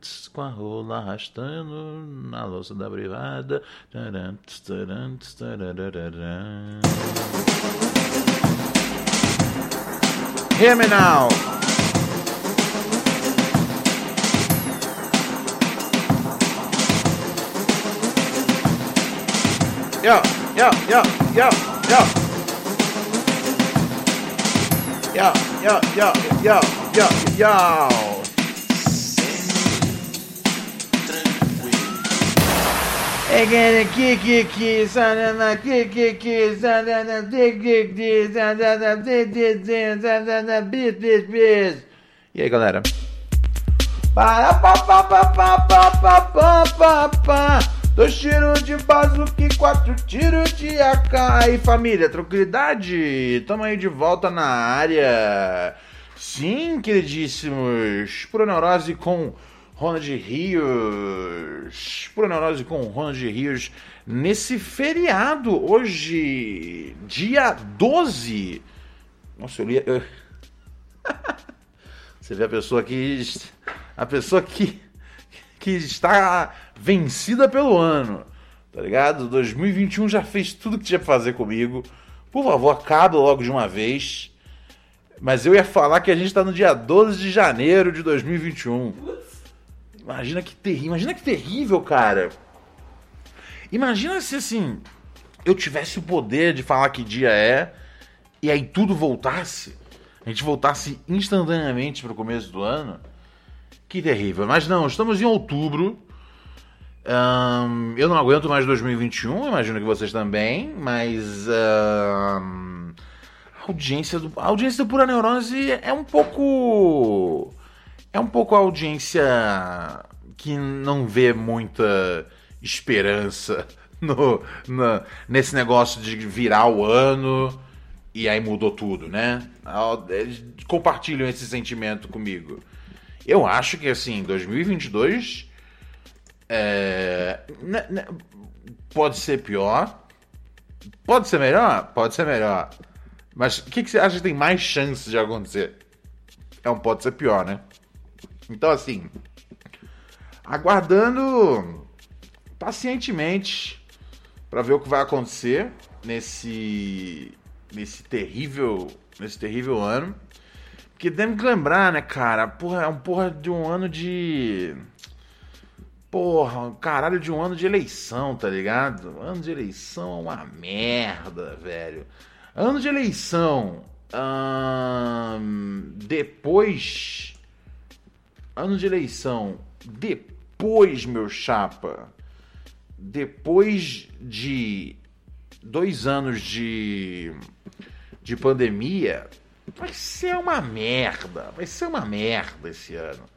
Tss, Com a rola arrastando na louça da privada. Hear me now. Yo, yo, yo, yo, yo. Yo, yo, yo, yo, yo, yo. Again, kiki, kiki, sanana, kiki, kiki, sanana, kiki, kiki, sanana, kiki, kiki, sanana, bis, bis, bis. E aí, galera? Para, pa, pa, pa, pa, pa, pa, pa, pa, pa. Dois tiros de bazuca e quatro tiros de AK. Aí, família, tranquilidade? Tamo aí de volta na área. Sim, queridíssimos. Pura Neurose com Ronald Rios. Pura Neurose com Ronald Rios. Nesse feriado, hoje, dia 12. Nossa, eu li... eu- Você vê a pessoa que. A pessoa que. Que está vencida pelo ano. Tá ligado? 2021 já fez tudo que tinha pra fazer comigo. Por favor, acaba logo de uma vez. Mas eu ia falar que a gente tá no dia 12 de janeiro de 2021. Imagina que terrível. Imagina que terrível, cara. Imagina se assim. Eu tivesse o poder de falar que dia é. E aí tudo voltasse. A gente voltasse instantaneamente pro começo do ano. Que terrível. Mas não, estamos em outubro. Ahn, eu não aguento mais 2021, imagino que vocês também, mas ahn, a audiência do a audiência do Pura Neurose é um pouco é um pouco a audiência que não vê muita esperança no, na- nesse negócio de virar o ano e aí mudou tudo, né? Compartilham esse sentimento comigo. Eu acho que assim, 2022 é, né- né, pode ser pior, pode ser melhor, pode ser melhor. Mas o que, que você acha que tem mais chance de acontecer? É um pode ser pior, né? Então assim, aguardando pacientemente para ver o que vai acontecer nesse nesse terrível nesse terrível ano. Porque temos que lembrar, né, cara? Porra, é um porra de um ano de. Porra, caralho de um ano de eleição, tá ligado? Ano de eleição é uma merda, velho. Ano de eleição. ahn, depois. Ano de eleição. Depois, meu chapa. Depois de dois anos de. de pandemia. Vai ser uma merda. Vai ser uma merda esse ano.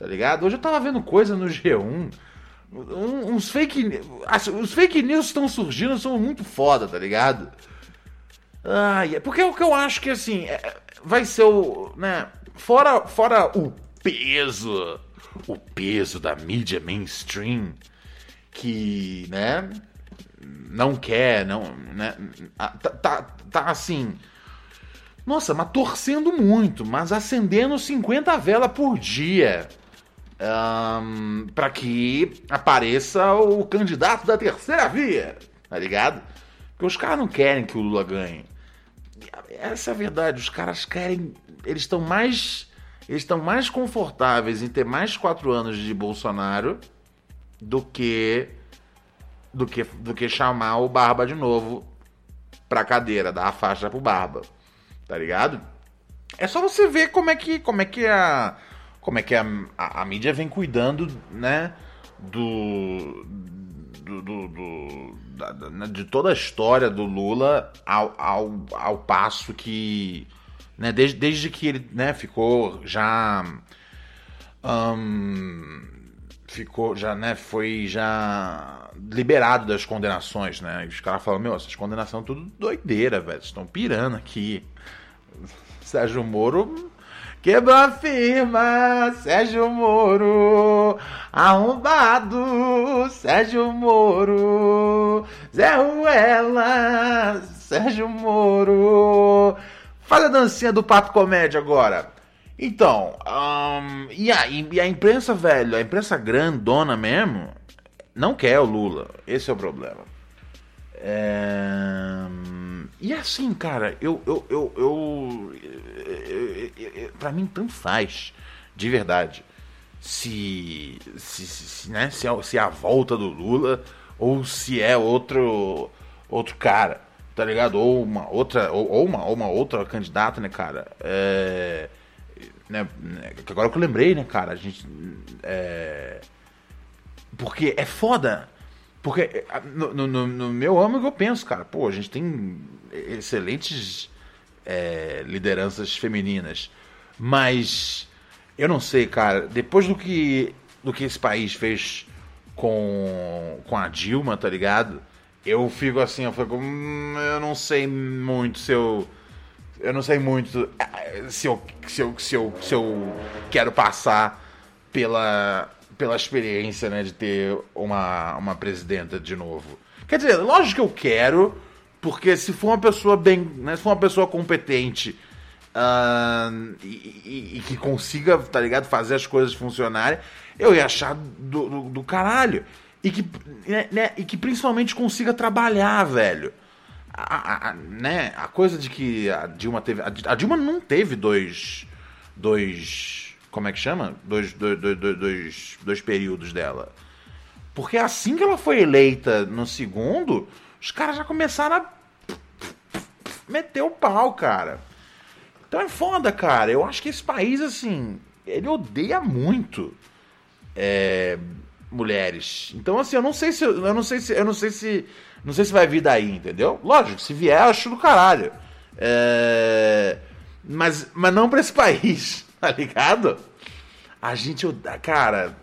Tá ligado? Hoje eu tava vendo coisa no G1. um- uns fake. assim, Os fake news estão surgindo são muito foda, tá ligado? Ai, é porque o que eu acho que assim. é- vai ser o. né? Fora, fora o peso. O peso da mídia mainstream. Que, né? Não quer, não. Né, tá, tá, tá assim. Nossa, mas torcendo muito, mas acendendo 50 velas por dia. Para que apareça o candidato da terceira via, tá ligado? Porque os caras não querem que o Lula ganhe. Essa é a verdade, os caras querem. Eles estão mais. Eles estão mais confortáveis em ter mais quatro anos de Bolsonaro do que. Do que, do que chamar o Barba de novo pra cadeira, dar a faixa pro Barba tá ligado? É só você ver como é que como é que a como é que a, a, a mídia vem cuidando, né, do do, do, do da, da, de toda a história do Lula ao, ao, ao passo que né, desde, desde que ele né, ficou já um, ficou já né foi já liberado das condenações né? E os caras falam meu essas condenações tudo doideira velho estão pirando aqui. Sérgio Moro Quebrou a firma, Sérgio Moro. Arrombado, Sérgio Moro. Zé Ruela, Sérgio Moro. Faz a dancinha do Pato Comédia agora. Então, um, e, a, e a imprensa, velho, a imprensa grandona mesmo, não quer o Lula. Esse é o problema. É... E assim, cara, eu. eu, eu, eu, pra mim, tanto faz, de verdade, se. se, se, né, se, é, se é a volta do Lula ou se é outro. outro cara, tá ligado? Ou uma outra. Ou, ou uma, ou uma outra candidata, né, cara? É. Né, agora que eu lembrei, né, cara? A gente. É, porque é foda porque eh, no, no, no, meu âmago eu penso, cara, pô, a gente tem excelentes é, lideranças femininas, mas eu não sei, cara, depois do que, do que esse país fez com, com a Dilma, tá ligado? Eu fico assim, eu fico, hum, eu não sei muito se eu eu não sei muito eh, se eu, se eu, se eu, se eu quero passar pela pela experiência, né, de ter uma, uma presidenta de novo. Quer dizer, lógico que eu quero, porque se for uma pessoa bem, né, se for uma pessoa competente uh, e, e, e, que consiga, tá ligado, fazer as coisas funcionarem, eu ia achar do, do, do caralho. E que, né, né, e que principalmente consiga trabalhar, velho. A, a, a, né, a coisa de que a Dilma teve. A, Dilma não teve dois. Dois como é que chama? Dois, dois, dois, dois, dois períodos dela. Porque assim que ela foi eleita no segundo, os caras já começaram a meter o pau, cara. Então é foda, cara. Eu acho que esse país, assim, ele odeia muito é, mulheres. Então, assim, eu não sei se. Eu não sei se. Eu não sei se. Não sei se vai vir daí, entendeu? Lógico, se vier, eu acho do caralho. É, mas, mas não pra esse país. tá ligado? A gente, cara,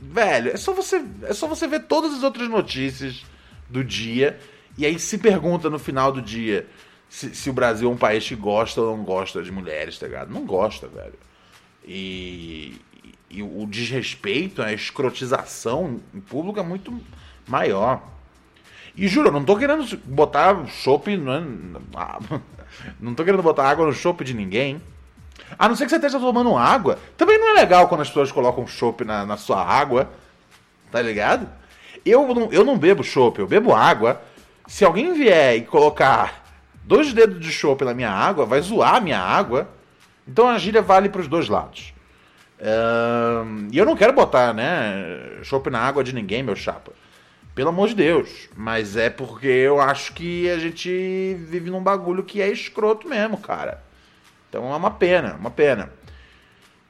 velho, é só você, é só você ver todas as outras notícias do dia e aí se pergunta no final do dia se, se o Brasil é um país que gosta ou não gosta de mulheres, tá ligado? Não gosta, velho. E, e o desrespeito, a escrotização em público é muito maior. E juro, eu não tô querendo botar chopp. Não, é, não tô querendo botar água no chopp de ninguém. A não ser que você esteja tomando água. Também não é legal quando as pessoas colocam chopp na, na sua água. Tá ligado? Eu não, eu não bebo chopp, eu bebo água. Se alguém vier e colocar dois dedos de chopp na minha água, vai zoar a minha água. Então a gíria vale para os dois lados. e eu não quero botar, né, chopp na água de ninguém, meu chapa. Pelo amor de Deus. Mas é porque eu acho que a gente vive num bagulho que é escroto mesmo, cara. Então é uma pena, uma pena.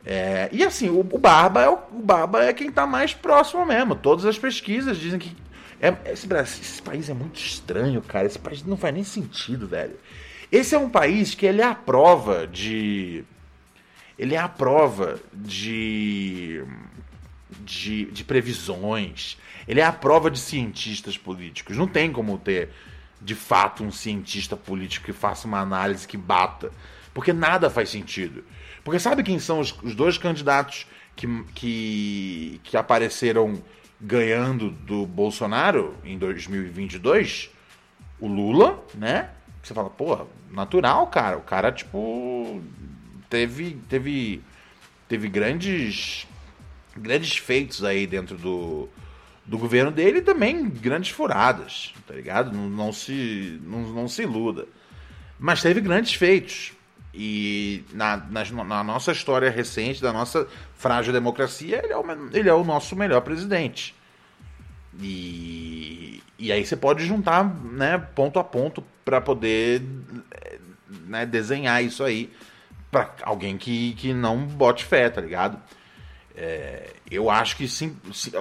É, e assim, o, o, Barba é o, o Barba é quem está mais próximo mesmo. Todas as pesquisas dizem que é, esse, esse, país é muito estranho, cara. Esse país não faz nem sentido, velho. Esse é um país que ele é a prova de. Ele é a prova de. De, de previsões. Ele é a prova de cientistas políticos. Não tem como ter, de fato, um cientista político que faça uma análise que bata porque nada faz sentido. Porque sabe quem são os, os dois candidatos que, que, que apareceram ganhando do Bolsonaro em 2022? O Lula, né? Você fala, porra, natural, cara. O cara, tipo, teve, teve, teve grandes, grandes feitos aí dentro do, do governo dele e também grandes furadas, tá ligado? Não, não se, não, não se iluda. Mas teve grandes feitos. E na, na, na, nossa história recente, da nossa frágil democracia, ele é o, ele é o nosso melhor presidente. E, e aí você pode juntar né, ponto a ponto para poder né, desenhar isso aí para alguém que, que não bote fé, tá ligado? É, eu acho que sim,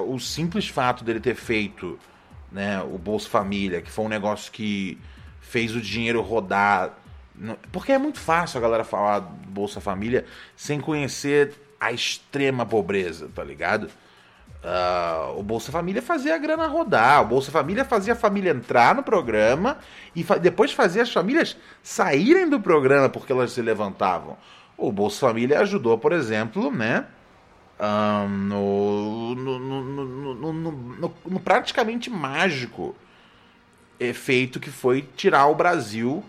o simples fato dele ter feito né, o Bolsa Família, que foi um negócio que fez o dinheiro rodar. Porque é muito fácil a galera falar Bolsa Família sem conhecer a extrema pobreza, tá ligado? Uh, o Bolsa Família fazia a grana rodar, o Bolsa Família fazia a família entrar no programa e fa depois fazia as famílias saírem do programa porque elas se levantavam. O Bolsa Família ajudou, por exemplo, né? Um, no, no, no, no, praticamente mágico efeito que foi tirar o Brasil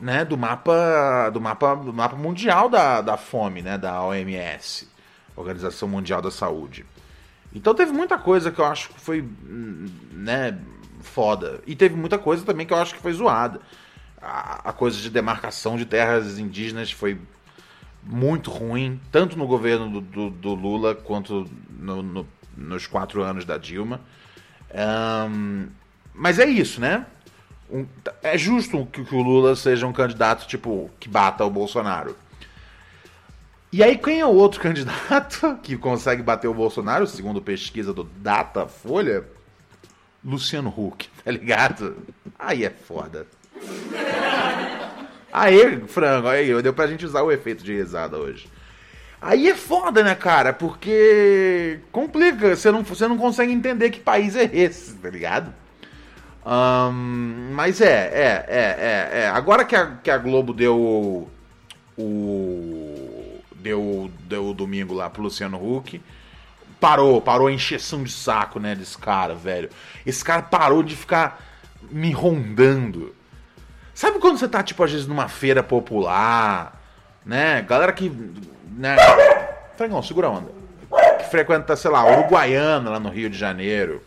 né, do mapa do mapa do mapa mundial da, da fome, né, da OMS, Organização Mundial da Saúde. Então teve muita coisa que eu acho que foi né, foda. E teve muita coisa também que eu acho que foi zoada. A, a coisa de demarcação de terras indígenas foi muito ruim, tanto no governo do, do, do Lula quanto no, no, nos quatro anos da Dilma. Um, mas é isso, né? Um, é justo que, que, o Lula seja um candidato tipo que bata o Bolsonaro. E aí, quem é o outro candidato que consegue bater o Bolsonaro, segundo pesquisa do Datafolha? Luciano Huck, tá ligado? Aí é foda. Aí, frango, aí, deu pra gente usar o efeito de risada hoje. Aí é foda, né, cara? Porque complica, você não, você não consegue entender que país é esse, tá ligado? Um, mas é, é, é, é, é. Agora que a, que a Globo deu o. Deu, deu o domingo lá pro Luciano Huck. Parou, parou a encheção de saco, né, desse cara, velho. Esse cara parou de ficar me rondando. Sabe quando você tá, tipo, às vezes numa feira popular, né? Galera que. Né? Frangão, segura a onda. Que frequenta, sei lá, Uruguaiana lá no Rio de Janeiro.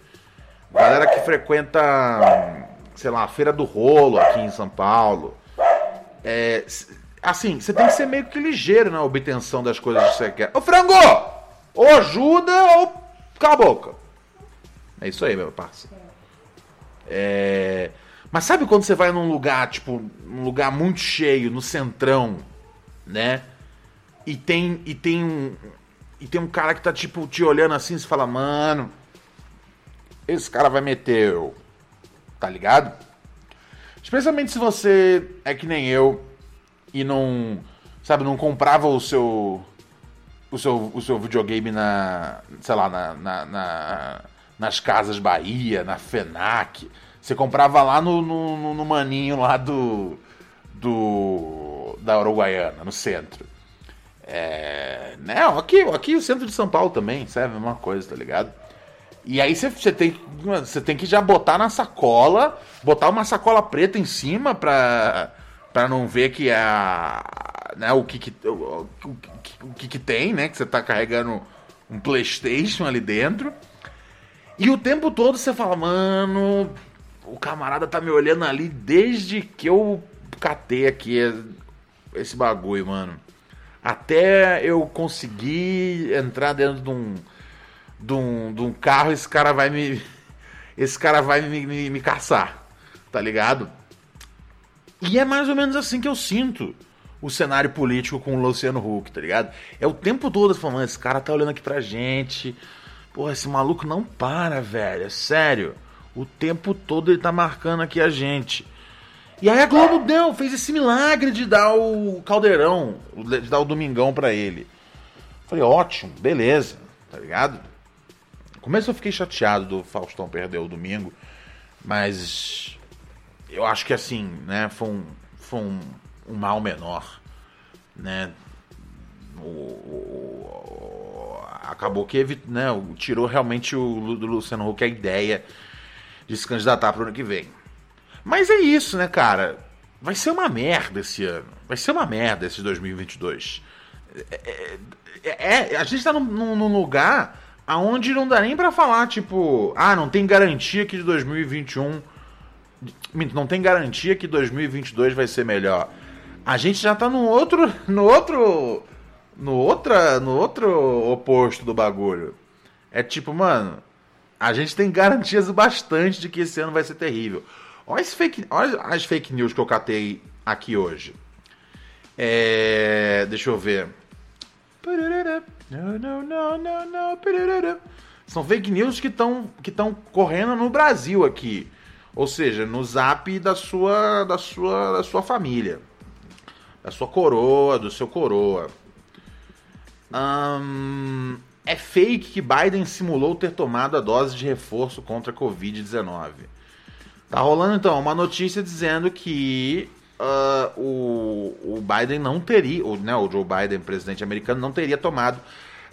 Galera que frequenta, sei lá, a Feira do Rolo aqui em São Paulo. É, assim, você tem que ser meio que ligeiro na obtenção das coisas que você quer. Ô frango! Ou ajuda ou cala a boca. É isso aí, meu parceiro. É. Mas sabe quando você vai num lugar, tipo, um lugar muito cheio, no centrão, né? E tem e tem um e tem um cara que tá tipo te olhando assim, você fala: "Mano, esse cara vai meter, tá ligado?" Especialmente se você é que nem eu e não, sabe, não comprava o seu o seu, o seu videogame na, sei lá, na, na, na nas casas Bahia, na FENAC você comprava lá no, no, no maninho lá do, do da Uruguaiana, no centro. É, né, aqui, aqui o centro de São Paulo também, serve a mesma coisa, tá ligado? E aí você, tem, você tem que já botar na sacola, botar uma sacola preta em cima pra, pra não ver que é a, né, o, que, que, o, o, o que, que tem, né? Que você tá carregando um Playstation ali dentro. E o tempo todo você fala, mano, o camarada tá me olhando ali desde que eu catei aqui esse bagulho, mano. Até eu conseguir entrar dentro de um, de um, de um carro, esse cara vai me. Esse cara vai me, me, me caçar, tá ligado? E é mais ou menos assim que eu sinto o cenário político com o Luciano Huck, tá ligado? É o tempo todo falando, esse cara tá olhando aqui pra gente. Porra, esse maluco não para, velho. É sério. O tempo todo ele tá marcando aqui a gente. E aí a Globo deu, fez esse milagre de dar o caldeirão, de dar o domingão para ele. Falei, ótimo, beleza, tá ligado? Começo eu fiquei chateado do Faustão perder o domingo, mas eu acho que assim, né, foi um, foi um, um mal menor, né? O, o, acabou que né, tirou realmente o do Luciano Huck a ideia de se candidatar para o ano que vem. Mas é isso, né, cara? Vai ser uma merda esse ano. Vai ser uma merda esse 2022. É, é, é, a gente tá num, num lugar aonde não dá nem para falar, tipo, ah, não tem garantia que de 2021. Não tem garantia que 2022 vai ser melhor. A gente já tá no outro. No outro. No, outra, no outro oposto do bagulho. É tipo, mano, a gente tem garantias bastante de que esse ano vai ser terrível. Olha, fake, olha as fake news que eu catei aqui hoje. É, deixa eu ver. Não, não, não, não, não. São fake news que estão que correndo no Brasil aqui. Ou seja, no zap da sua, da sua, da sua família. Da sua coroa, do seu coroa. É fake que Biden simulou ter tomado a dose de reforço contra a Covid-19. Tá rolando então uma notícia dizendo que uh, o, o Biden não teria, o, né, o Joe Biden, presidente americano, não teria tomado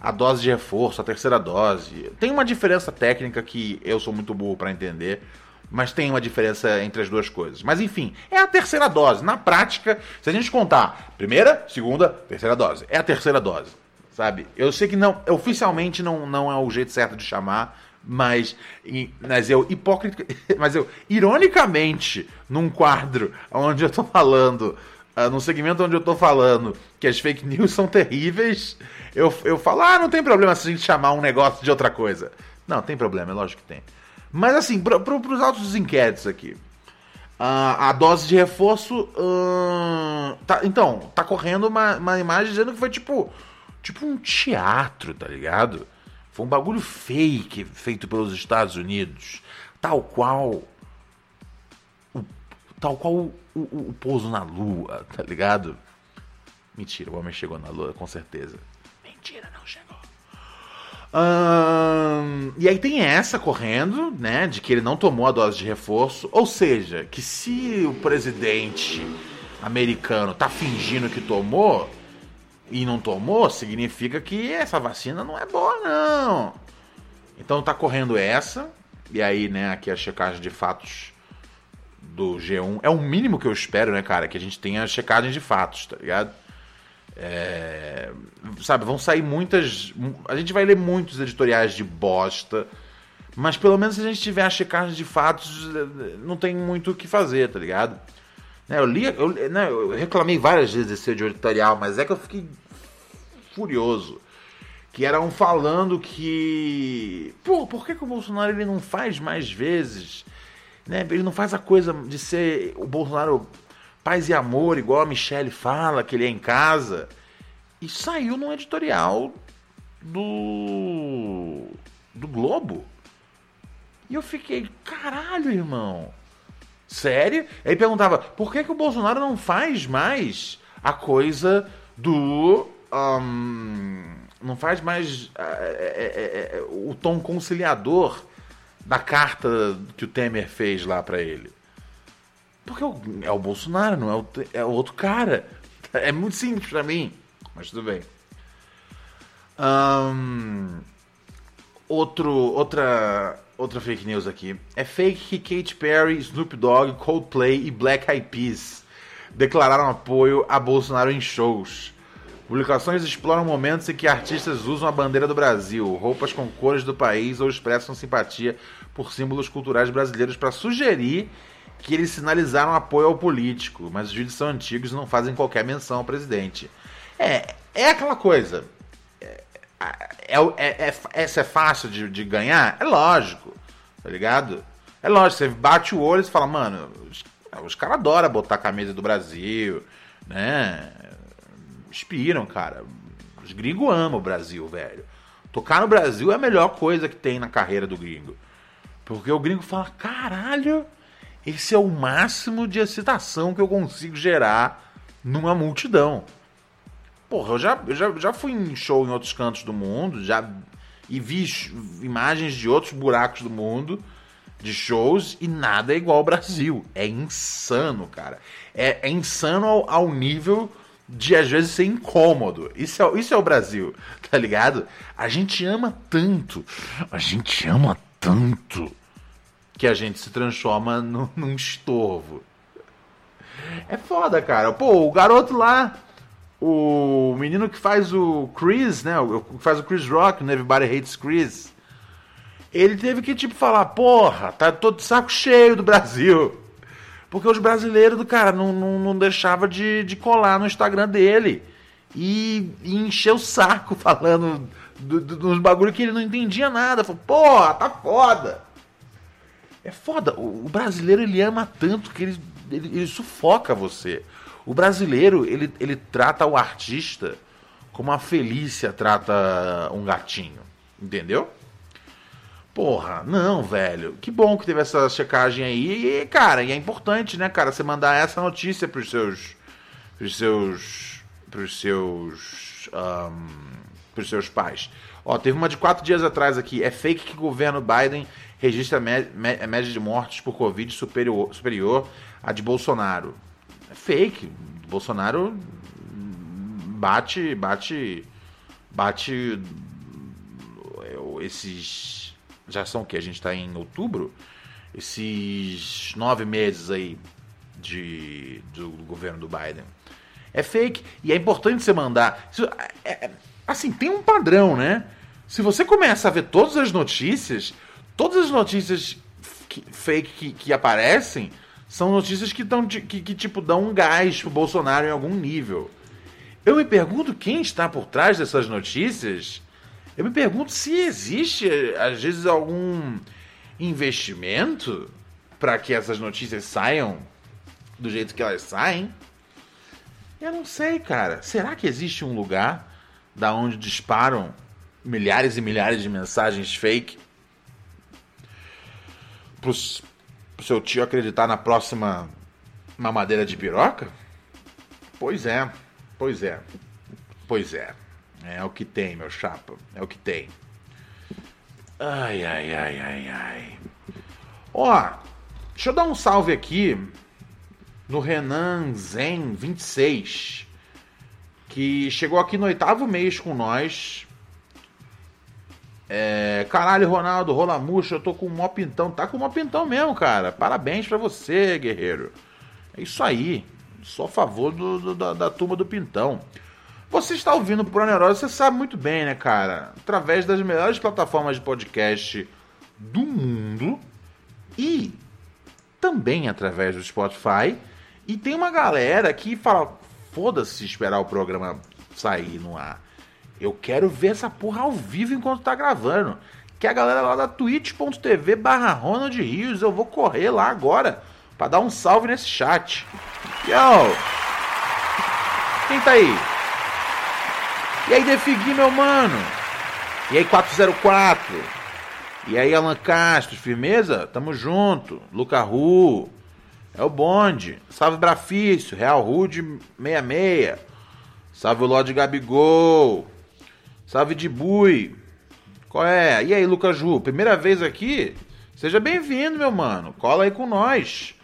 a dose de reforço, a terceira dose. Tem uma diferença técnica que eu sou muito burro para entender, mas tem uma diferença entre as duas coisas. Mas enfim, é a terceira dose. Na prática, se a gente contar primeira, segunda, terceira dose, é a terceira dose, sabe? Eu sei que não, oficialmente não, não é o jeito certo de chamar, mas, mas eu hipócrita, mas eu ironicamente num quadro onde eu tô falando, uh, num segmento onde eu tô falando que as fake news são terríveis, eu, eu falo, ah, não tem problema se a gente chamar um negócio de outra coisa. Não, tem problema, é lógico que tem. Mas assim, para pro, os altos inquéritos aqui. Uh, a dose de reforço. Uh, tá, então, tá correndo uma, uma imagem dizendo que foi tipo. Tipo um teatro, tá ligado? Foi um bagulho fake feito pelos Estados Unidos. Tal qual. O, tal qual o, o, o pouso na lua, tá ligado? Mentira, o homem chegou na lua, com certeza. Mentira, não chegou. e aí tem essa correndo, né? De que ele não tomou a dose de reforço. Ou seja, que se o presidente americano tá fingindo que tomou, e não tomou, significa que essa vacina não é boa, não. Então tá correndo essa, e aí, né, aqui a checagem de fatos do G1. É o mínimo que eu espero, né, cara? Que a gente tenha checagem de fatos, tá ligado? É, sabe, vão sair muitas. A gente vai ler muitos editoriais de bosta. Mas pelo menos se a gente tiver a checagem de fatos, não tem muito o que fazer, tá ligado? Né, eu li, eu, né, eu reclamei várias vezes desse editorial, mas é que eu fiquei furioso. Que eram falando que. Pô, por que, que o Bolsonaro ele não faz mais vezes? Né? Ele não faz a coisa de ser o Bolsonaro paz e amor, igual a Michelle fala, que ele é em casa. E saiu num editorial do. do Globo. E eu fiquei, caralho, irmão. Sério? Aí perguntava, por que, que o Bolsonaro não faz mais a coisa do. Um, não faz mais é, é, é, o tom conciliador da carta que o Temer fez lá para ele? Porque é o Bolsonaro, não é o, é o outro cara. É muito simples para mim, mas tudo bem. Um, outro, outra outra fake news aqui. É fake que Katy Perry, Snoop Dogg, Coldplay e Black Eyed Peas declararam apoio a Bolsonaro em shows. Publicações exploram momentos em que artistas usam a bandeira do Brasil, roupas com cores do país ou expressam simpatia por símbolos culturais brasileiros para sugerir que eles sinalizaram apoio ao político, mas os vídeos são antigos e não fazem qualquer menção ao presidente. É, é aquela coisa. É, é, é, essa é fácil de, de, ganhar? É lógico, tá ligado? É lógico, você bate o olho e fala, mano, os, os caras adoram botar a camisa do Brasil, né? Inspiram, cara. Os gringos amam o Brasil, velho. Tocar no Brasil é a melhor coisa que tem na carreira do gringo. Porque o gringo fala, caralho, esse é o máximo de excitação que eu consigo gerar numa multidão. Porra, eu já, eu já, já fui em show em outros cantos do mundo, já e vi imagens de outros buracos do mundo, de shows, e nada é igual ao Brasil. É insano, cara. É, é insano ao, ao, nível de às vezes ser incômodo. Isso é, isso é o Brasil, tá ligado? A gente ama tanto, a gente ama tanto, que a gente se transforma no, num estorvo. É foda, cara. Pô, o garoto lá o menino que faz o Chris, né? O que faz o Chris Rock no Everybody Hates Chris. Ele teve que, tipo, falar, porra, tá todo saco cheio do Brasil. Porque os brasileiros do cara não, não, não deixava de, de colar no Instagram dele. E, e encher o saco falando do, do, dos que ele não entendia nada. Falou, porra, tá foda. É foda. O, o brasileiro ele ama tanto que ele, ele, ele sufoca você. O brasileiro, ele, ele trata o artista como a Felícia trata um gatinho. Entendeu? Porra, não, velho. Que bom que teve essa checagem aí. E, cara, e é importante, né, cara, você mandar essa notícia pros seus. pros seus. pros seus. Um, pros seus pais. Ó, teve uma de quatro dias atrás aqui. É fake que o governo Biden registra média de mortes por Covid superior, superior à de Bolsonaro. É fake. Bolsonaro bate, bate, bate esses já são o que a gente está em outubro, esses nove meses aí de do governo do Biden é fake e é importante você mandar. É, é, assim tem um padrão, né? Se você começa a ver todas as notícias, todas as notícias que, fake que, que, aparecem são notícias que, dão, que, que tipo dão um gás pro Bolsonaro em algum nível. Eu me pergunto quem está por trás dessas notícias. Eu me pergunto se existe, às vezes, algum investimento para que essas notícias saiam do jeito que elas saem. Eu não sei, cara. Será que existe um lugar da onde disparam milhares e milhares de mensagens fake pro, pro seu tio acreditar na próxima mamadeira de piroca? Pois é. Pois é. Pois é. É o que tem, meu chapa. É o que tem. Ai, ai, ai, ai, ai. Ó, deixa eu dar um salve aqui no Renan Zen 26, que chegou aqui no oitavo mês com nós. É, caralho, Ronaldo, rola murcha, eu tô com mó pintão. Tá com mó pintão mesmo, cara. Parabéns pra você, guerreiro. É isso aí. Sou a favor do, do, da, da, turma do Pintão. Você está ouvindo o Proneurose, você sabe muito bem, né, cara? Através das melhores plataformas de podcast do mundo e também através do Spotify. E tem uma galera que fala: foda-se esperar o programa sair no ar. Eu quero ver essa porra ao vivo enquanto tá gravando. Que é a galera lá da twitch.tv barra Ronald Rios. Eu vou correr lá agora para dar um salve nesse chat. Yo! Quem tá aí? E aí, Defigui, meu mano? E aí, 404? E aí, Alan Castro, firmeza? Tamo junto. Luca Ru. É o bonde. Salve Brafício. Real Rude 66. Salve o Lorde Gabigol. Salve de Bui. Qual é? E aí, Lucas Ju? Primeira vez aqui? Seja bem-vindo, meu mano. Cola aí com nós.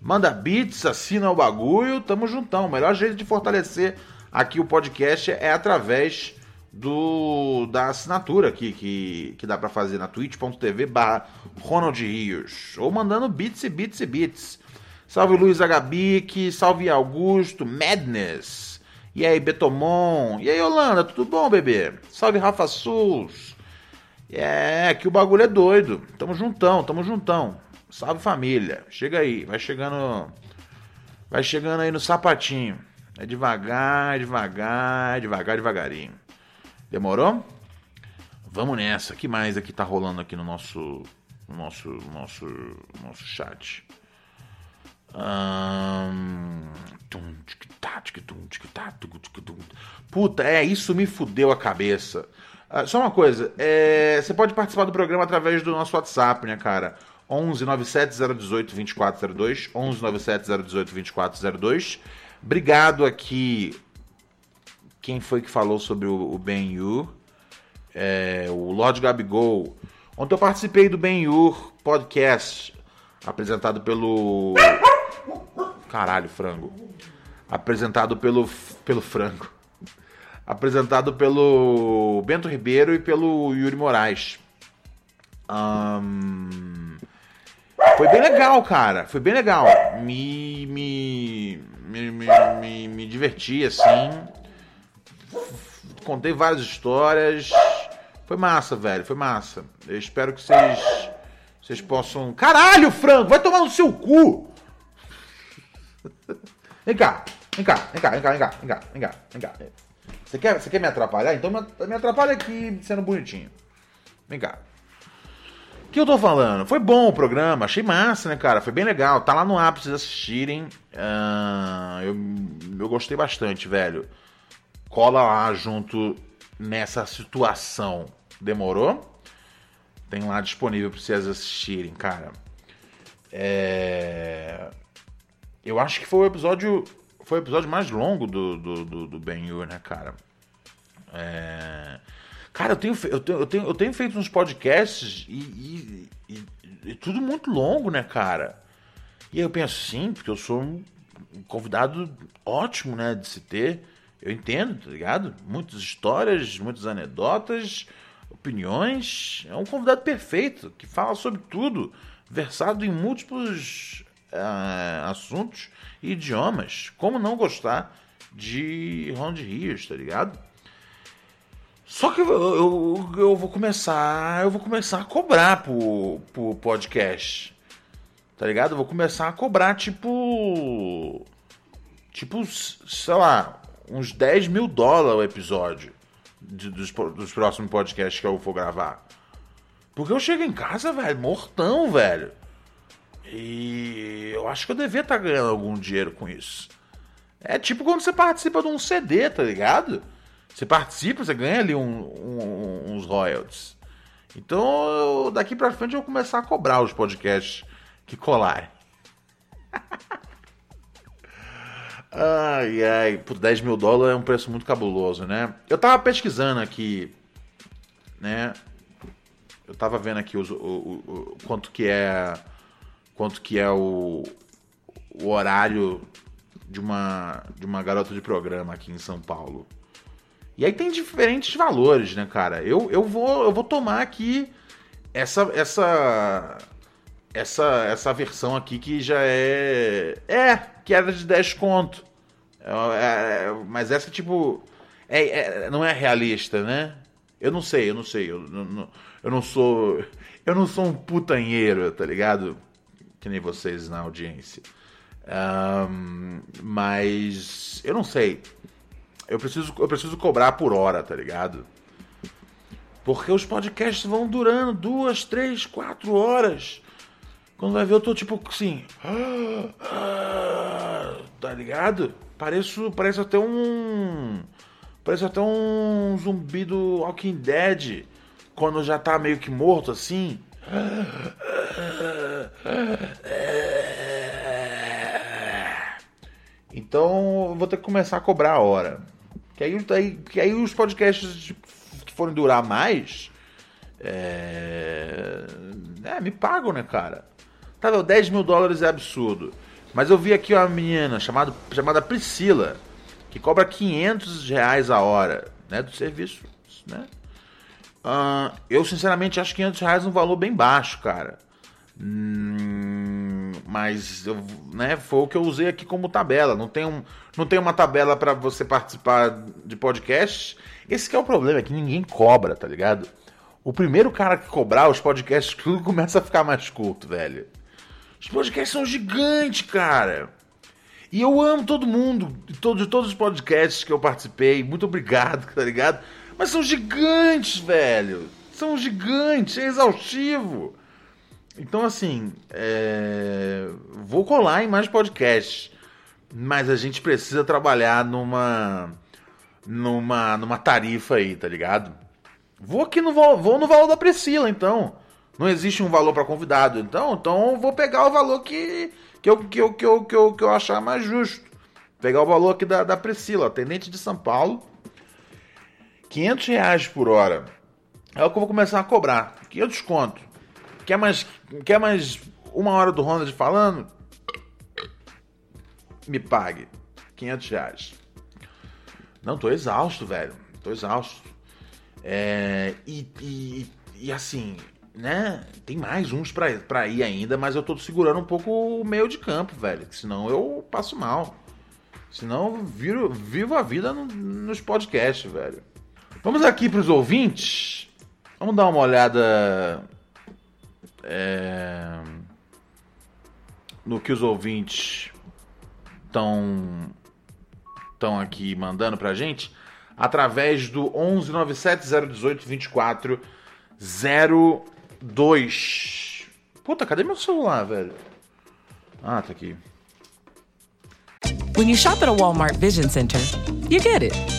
Manda beats, assina o bagulho, tamo juntão. O melhor jeito de fortalecer aqui o podcast é através do da assinatura aqui que, que dá para fazer na twitch.tv barra Ronald Rios. Ou mandando bits e bits e bits. Salve Luiz Agabique, salve Augusto, Madness. E aí, Betomon. E aí, Holanda, tudo bom, bebê? Salve Rafa Sus. É, que o bagulho é doido. Tamo juntão, tamo juntão. Salve família. Chega aí, vai chegando. Vai chegando aí no sapatinho. É devagar, devagar, devagar, devagarinho. Demorou? Vamos nessa. Que mais aqui tá rolando aqui no nosso no nosso nosso nosso chat? Puta, é, isso me fudeu a cabeça. Uh, só uma coisa, é, você pode participar do programa através do nosso WhatsApp, né, cara? 11 97 018 2402. 11 97 018 2402. Obrigado aqui. Quem foi que falou sobre o, o Ben Yu? É, o Lord Gabigol. Ontem eu participei do Ben Yur podcast, apresentado pelo. Caralho, frango. Apresentado pelo, pelo frango. Apresentado pelo Bento Ribeiro e pelo Yuri Moraes. Um, foi bem legal, cara. Foi bem legal. Me. Me. Me, me, me, me diverti, assim. Contei várias histórias. Foi massa, velho. Foi massa. Eu espero que vocês. Vocês possam. Caralho, frango! Vai tomar no seu cu! Vem cá, vem cá, vem cá, vem cá, vem cá, vem cá, vem cá, vem cá. Você quer, você quer me atrapalhar? Então me atrapalha aqui sendo bonitinho. Vem cá. O que eu tô falando? Foi bom o programa, achei massa, né, cara? Foi bem legal. Tá lá no app pra vocês assistirem. Uh, eu, eu gostei bastante, velho. cola lá junto nessa situação. Demorou? Tem lá disponível para vocês assistirem, cara. É... Eu acho que foi o episódio. Foi o episódio mais longo do, do, do, do Ben Hur, né, cara? É... Cara, eu tenho, eu, tenho, eu, tenho, eu tenho feito uns podcasts e, e, e, e, tudo muito longo, né, cara? E aí eu penso, sim, porque eu sou um convidado ótimo, né, de se ter. Eu entendo, tá ligado? Muitas histórias, muitas anedotas, opiniões. É um convidado perfeito, que fala sobre tudo, versado em múltiplos uh, assuntos e idiomas. Como não gostar de Ron de Rios, tá ligado? Só que eu, eu, eu, vou começar. Eu vou começar a cobrar pro, pro podcast. Tá ligado? Eu vou começar a cobrar, tipo. Tipo, sei lá, uns 10 mil dólares o episódio de, dos, dos próximos podcasts que eu vou gravar. Porque eu chego em casa, velho, mortão, velho. E eu acho que eu devia estar tá ganhando algum dinheiro com isso. É tipo quando você participa de um CD, tá ligado? Você participa, você ganha ali um, um, uns royalties. Então, eu, daqui pra frente eu vou começar a cobrar os podcasts que colarem. ai, ai, por 10 mil dólares é um preço muito cabuloso, né? Eu tava pesquisando aqui, né? Eu tava vendo aqui os, o, o, o quanto que é quanto que é o, o horário de uma, de uma garota de programa aqui em São Paulo. E aí tem diferentes valores, né, cara? Eu, eu, vou, eu vou tomar aqui essa, essa, essa, essa versão aqui que já é. É, que era de 10 conto. É, é, mas essa, tipo. É, é, não é realista, né? Eu não sei, eu não sei. Eu não, eu não sou. Eu não sou um putanheiro, tá ligado? Que nem vocês na audiência. Um, mas eu não sei. Eu preciso, eu preciso cobrar por hora, tá ligado? Porque os podcasts vão durando duas, três, quatro horas. Quando vai ver, eu tô tipo assim. Tá ligado? Pareço, parece até um. Parece até um zumbi do Walking Dead. Quando já tá meio que morto assim. Então vou ter que começar a cobrar a hora. Que aí, que aí os podcasts que forem durar mais. É... é, me pagam, né, cara? Tá, vendo? 10 mil dólares é absurdo. Mas eu vi aqui uma menina chamada, chamada Priscila, que cobra 500 reais a hora, né, do serviço, né? Uh, eu, sinceramente, acho 500 reais um valor bem baixo, cara. Hum, mas eu, né, foi o que eu usei aqui como tabela. Não tem, um, não tem uma tabela para você participar de podcast. Esse é o problema, é que ninguém cobra, tá ligado? O primeiro cara que cobrar, os podcasts tudo começa a ficar mais curto, velho. Os podcasts são gigantes, cara. E eu amo todo mundo, de todos, todos os podcasts que eu participei. Muito obrigado, tá ligado? Mas são gigantes, velho. São gigantes, é exaustivo. Então, assim, é... vou colar em mais podcasts. Mas a gente precisa trabalhar numa. numa, numa tarifa aí, tá ligado? Vou aqui no, vou no valor da Priscila, então. Não existe um valor para convidado. Então, então vou pegar o valor que, que, eu, que, eu, que, eu, que, eu, que eu achar mais justo. Pegar o valor aqui da, da Priscila, atendente de São Paulo. 500 reais por hora. É o que eu vou começar a cobrar. Que eu desconto. Quer mais, quer mais uma hora do Ronald falando? Me pague. 500 reais. Não, tô exausto, velho. Tô exausto. É, e, e, e, assim, né? Tem mais uns pra, pra ir ainda, mas eu tô segurando um pouco o meio de campo, velho. Senão eu passo mal. Senão eu viro, vivo a vida no, nos podcasts, velho. Vamos aqui para os ouvintes. Vamos dar uma olhada é, no que os ouvintes estão estão aqui mandando pra gente através do 11 97 018 24 02. Puta, cadê meu celular, velho? Ah, tá aqui. When you shop at a Walmart Vision Center, you get it.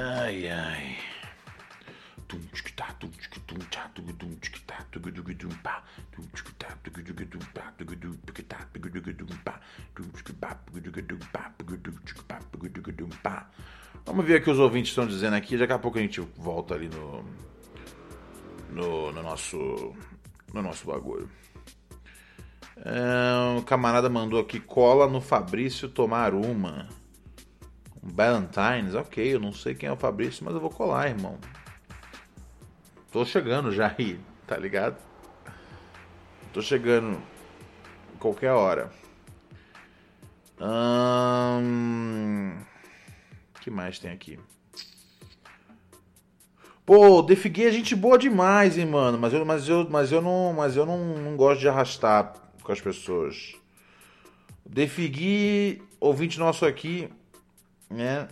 Ai, ai. Vamos ver o que os ouvintes estão dizendo aqui. Daqui a pouco a gente volta ali no, no, no nosso no nosso bagulho. É, o camarada mandou aqui cola no Fabrício tomar uma. Um Valentine's, ok, eu não sei quem é o Fabrício, mas eu vou colar, irmão. Tô chegando já aí, tá ligado? Tô chegando qualquer hora. Hum... que mais tem aqui? Pô, Defigui é gente boa demais, hein, mano. Mas eu, mas eu, mas eu, não, mas eu não, não gosto de arrastar com as pessoas. Defigui, ouvinte nosso aqui, né?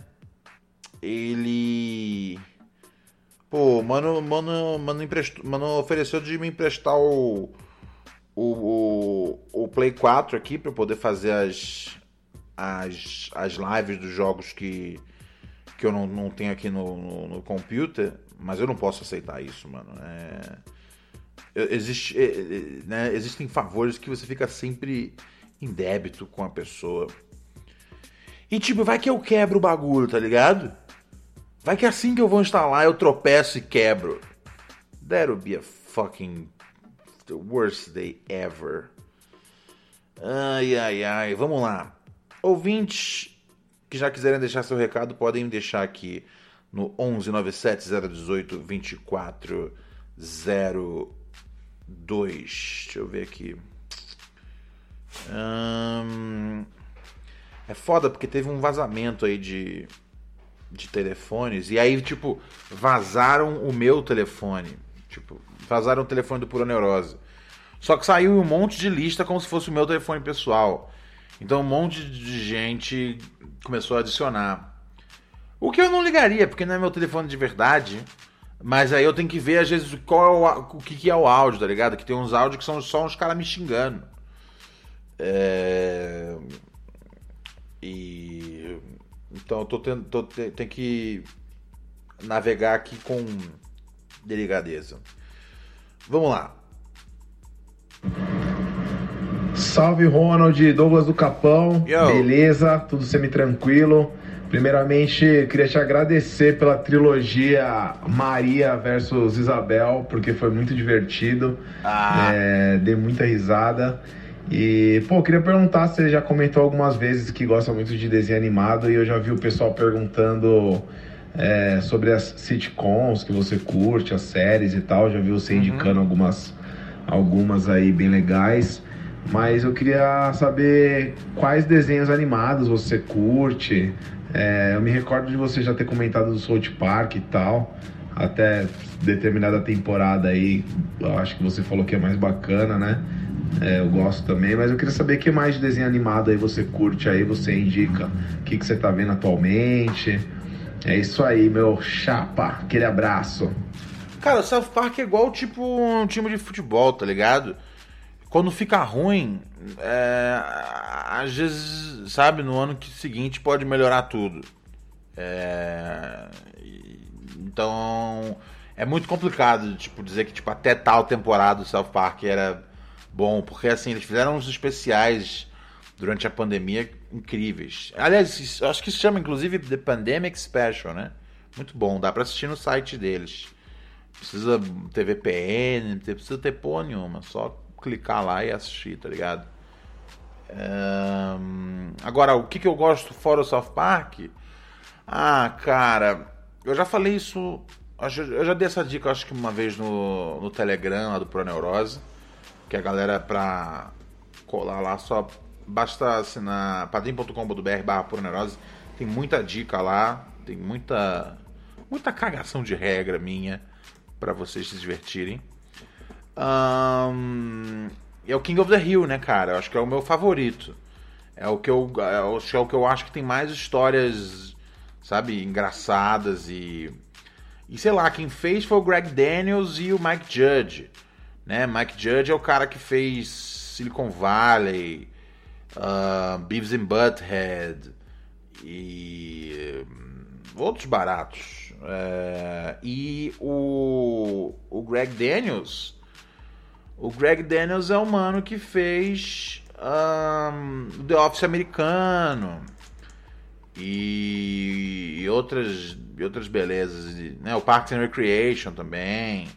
Ele. Pô, mano, mano, mano, emprestou, mano ofereceu de me emprestar o, o, o, o Play 4 aqui para poder fazer as, as, as lives dos jogos que, que eu não, não tenho aqui no, no, no computer, mas eu não posso aceitar isso, mano. É, existe, é, é, né, existem favores que você fica sempre em débito com a pessoa. E tipo, vai que eu quebro o bagulho, tá ligado? Vai que assim que eu vou instalar eu tropeço e quebro. That'll be a fucking the worst day ever. Ai, ai, ai. Vamos lá. Ouvintes que já quiserem deixar seu recado podem deixar aqui no 11 97 018 24 02. Deixa eu ver aqui. Hum, é foda porque teve um vazamento aí de, de telefones. E aí, tipo, vazaram o meu telefone. Tipo, vazaram o telefone do Pura Neurose. Só que saiu um monte de lista como se fosse o meu telefone pessoal. Então um monte de gente começou a adicionar. O que eu não ligaria, porque não é meu telefone de verdade. Mas aí eu tenho que ver, às vezes, qual é o, o que, que é o áudio, tá ligado? Que tem uns áudios que são só uns caras me xingando. É... E. Então eu tô tendo. Tô, tenho que navegar aqui com delicadeza. Vamos lá. Salve Ronald, Douglas do Capão. Yo. Beleza? Tudo semi-tranquilo. Primeiramente, queria te agradecer pela trilogia Maria versus Isabel, porque foi muito divertido. Ah. É, dei muita risada. E, pô, queria perguntar se você já comentou algumas vezes que gosta muito de desenho animado e eu já vi o pessoal perguntando é, sobre as sitcoms que você curte, as séries e tal. Já vi você uhum. indicando algumas, algumas aí bem legais. Mas eu queria saber quais desenhos animados você curte. É, eu me recordo de você já ter comentado do South Park e tal. Até determinada temporada aí, eu acho que você falou que é mais bacana, né? É, eu gosto também, mas eu queria saber que mais de desenho animado aí você curte aí, você indica o que, que você tá vendo atualmente. É isso aí, meu chapa. Aquele abraço. Cara, o South Park é igual tipo um time de futebol, tá ligado? quando fica ruim, é, às vezes, sabe, no ano seguinte pode melhorar tudo. É, então, é muito complicado, tipo, dizer que tipo, até tal temporada do South Park era bom, porque assim, eles fizeram uns especiais durante a pandemia incríveis. Aliás, acho que se chama inclusive The Pandemic Special, né? Muito bom, dá para assistir no site deles. Precisa ter VPN, precisa ter porra nenhuma, só clicar lá e assistir, tá ligado? Um, agora, o que, que eu gosto fora o South Park? Ah, cara, eu já falei isso. Eu já dei essa dica, acho que uma vez no, no Telegram lá do Proneurose. Que a galera, pra colar lá, só basta assinar padrim.com.br barra Proneurose. Tem muita dica lá. tem muita muita cagação de regra minha para vocês se divertirem. Um, é o King of the Hill, né, cara? Eu acho que é o meu favorito. É o que eu, é o que eu acho que tem mais histórias, sabe, engraçadas e e sei lá, quem fez foi o Greg Daniels e o Mike Judge, né? Mike Judge é o cara que fez Silicon Valley, uh, Beavis and Butthead e um, outros baratos. Uh, e o, o Greg Daniels, o Greg Daniels é o mano que fez um, The Office americano e, e outras, e outras belezas, né? O Parks and Recreation também.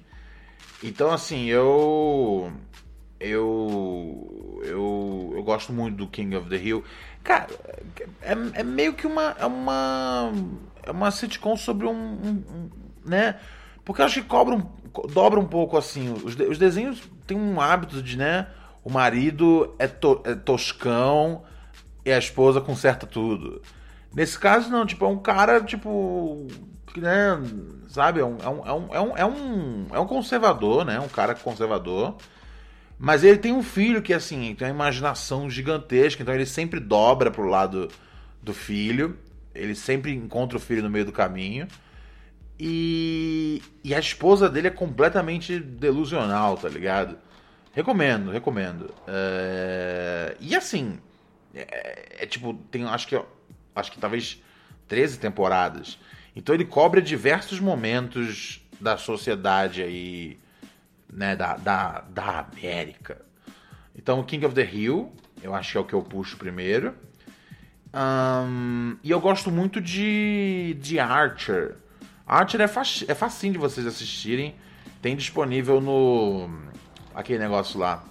Então, assim, eu eu eu, eu gosto muito do King of the Hill. Cara, é, é meio que uma é uma é uma sitcom sobre um, um, um né? Porque eu acho que cobra um, dobra um pouco assim. Os, os desenhos têm um hábito de, né? O marido é, to, é toscão e a esposa conserta tudo. Nesse caso, não, tipo, é um cara, tipo. Né, sabe? É um, é, um, é, um, é, um, é um conservador, né? Um cara conservador. Mas ele tem um filho que, assim, tem uma imaginação gigantesca, então ele sempre dobra pro lado do filho. Ele sempre encontra o filho no meio do caminho. E, e a esposa dele é completamente delusional, tá ligado? Recomendo, recomendo. É... E assim, é, é, tipo, tem, acho que acho que talvez 13 temporadas. Então ele cobre diversos momentos da sociedade aí, né, da, da, da América. Então, King of the Hill, eu acho que é o que eu puxo primeiro. Um, e eu gosto muito de, de Archer. Archer é, é facinho de vocês assistirem. Tem disponível no. Aquele negócio lá.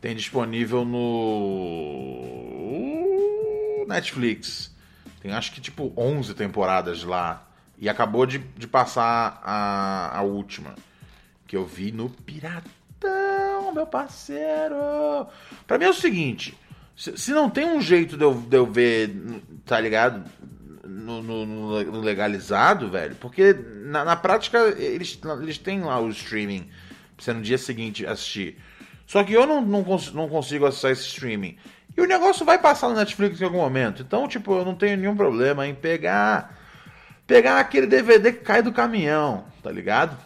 Tem disponível no. Netflix. Tem acho que tipo 11 temporadas lá. E acabou de, de passar a, a última. Que eu vi no Piratão, meu parceiro. Pra mim é o seguinte: se, se não tem um jeito de eu, de eu ver, tá ligado? No, no, no, legalizado, velho. Porque na, na prática eles, eles têm lá o streaming pra você no dia seguinte assistir. Só que eu não, não, cons não consigo acessar esse streaming. E o negócio vai passar no Netflix em algum momento. Então, tipo, eu não tenho nenhum problema em pegar pegar aquele DVD que cai do caminhão, tá ligado?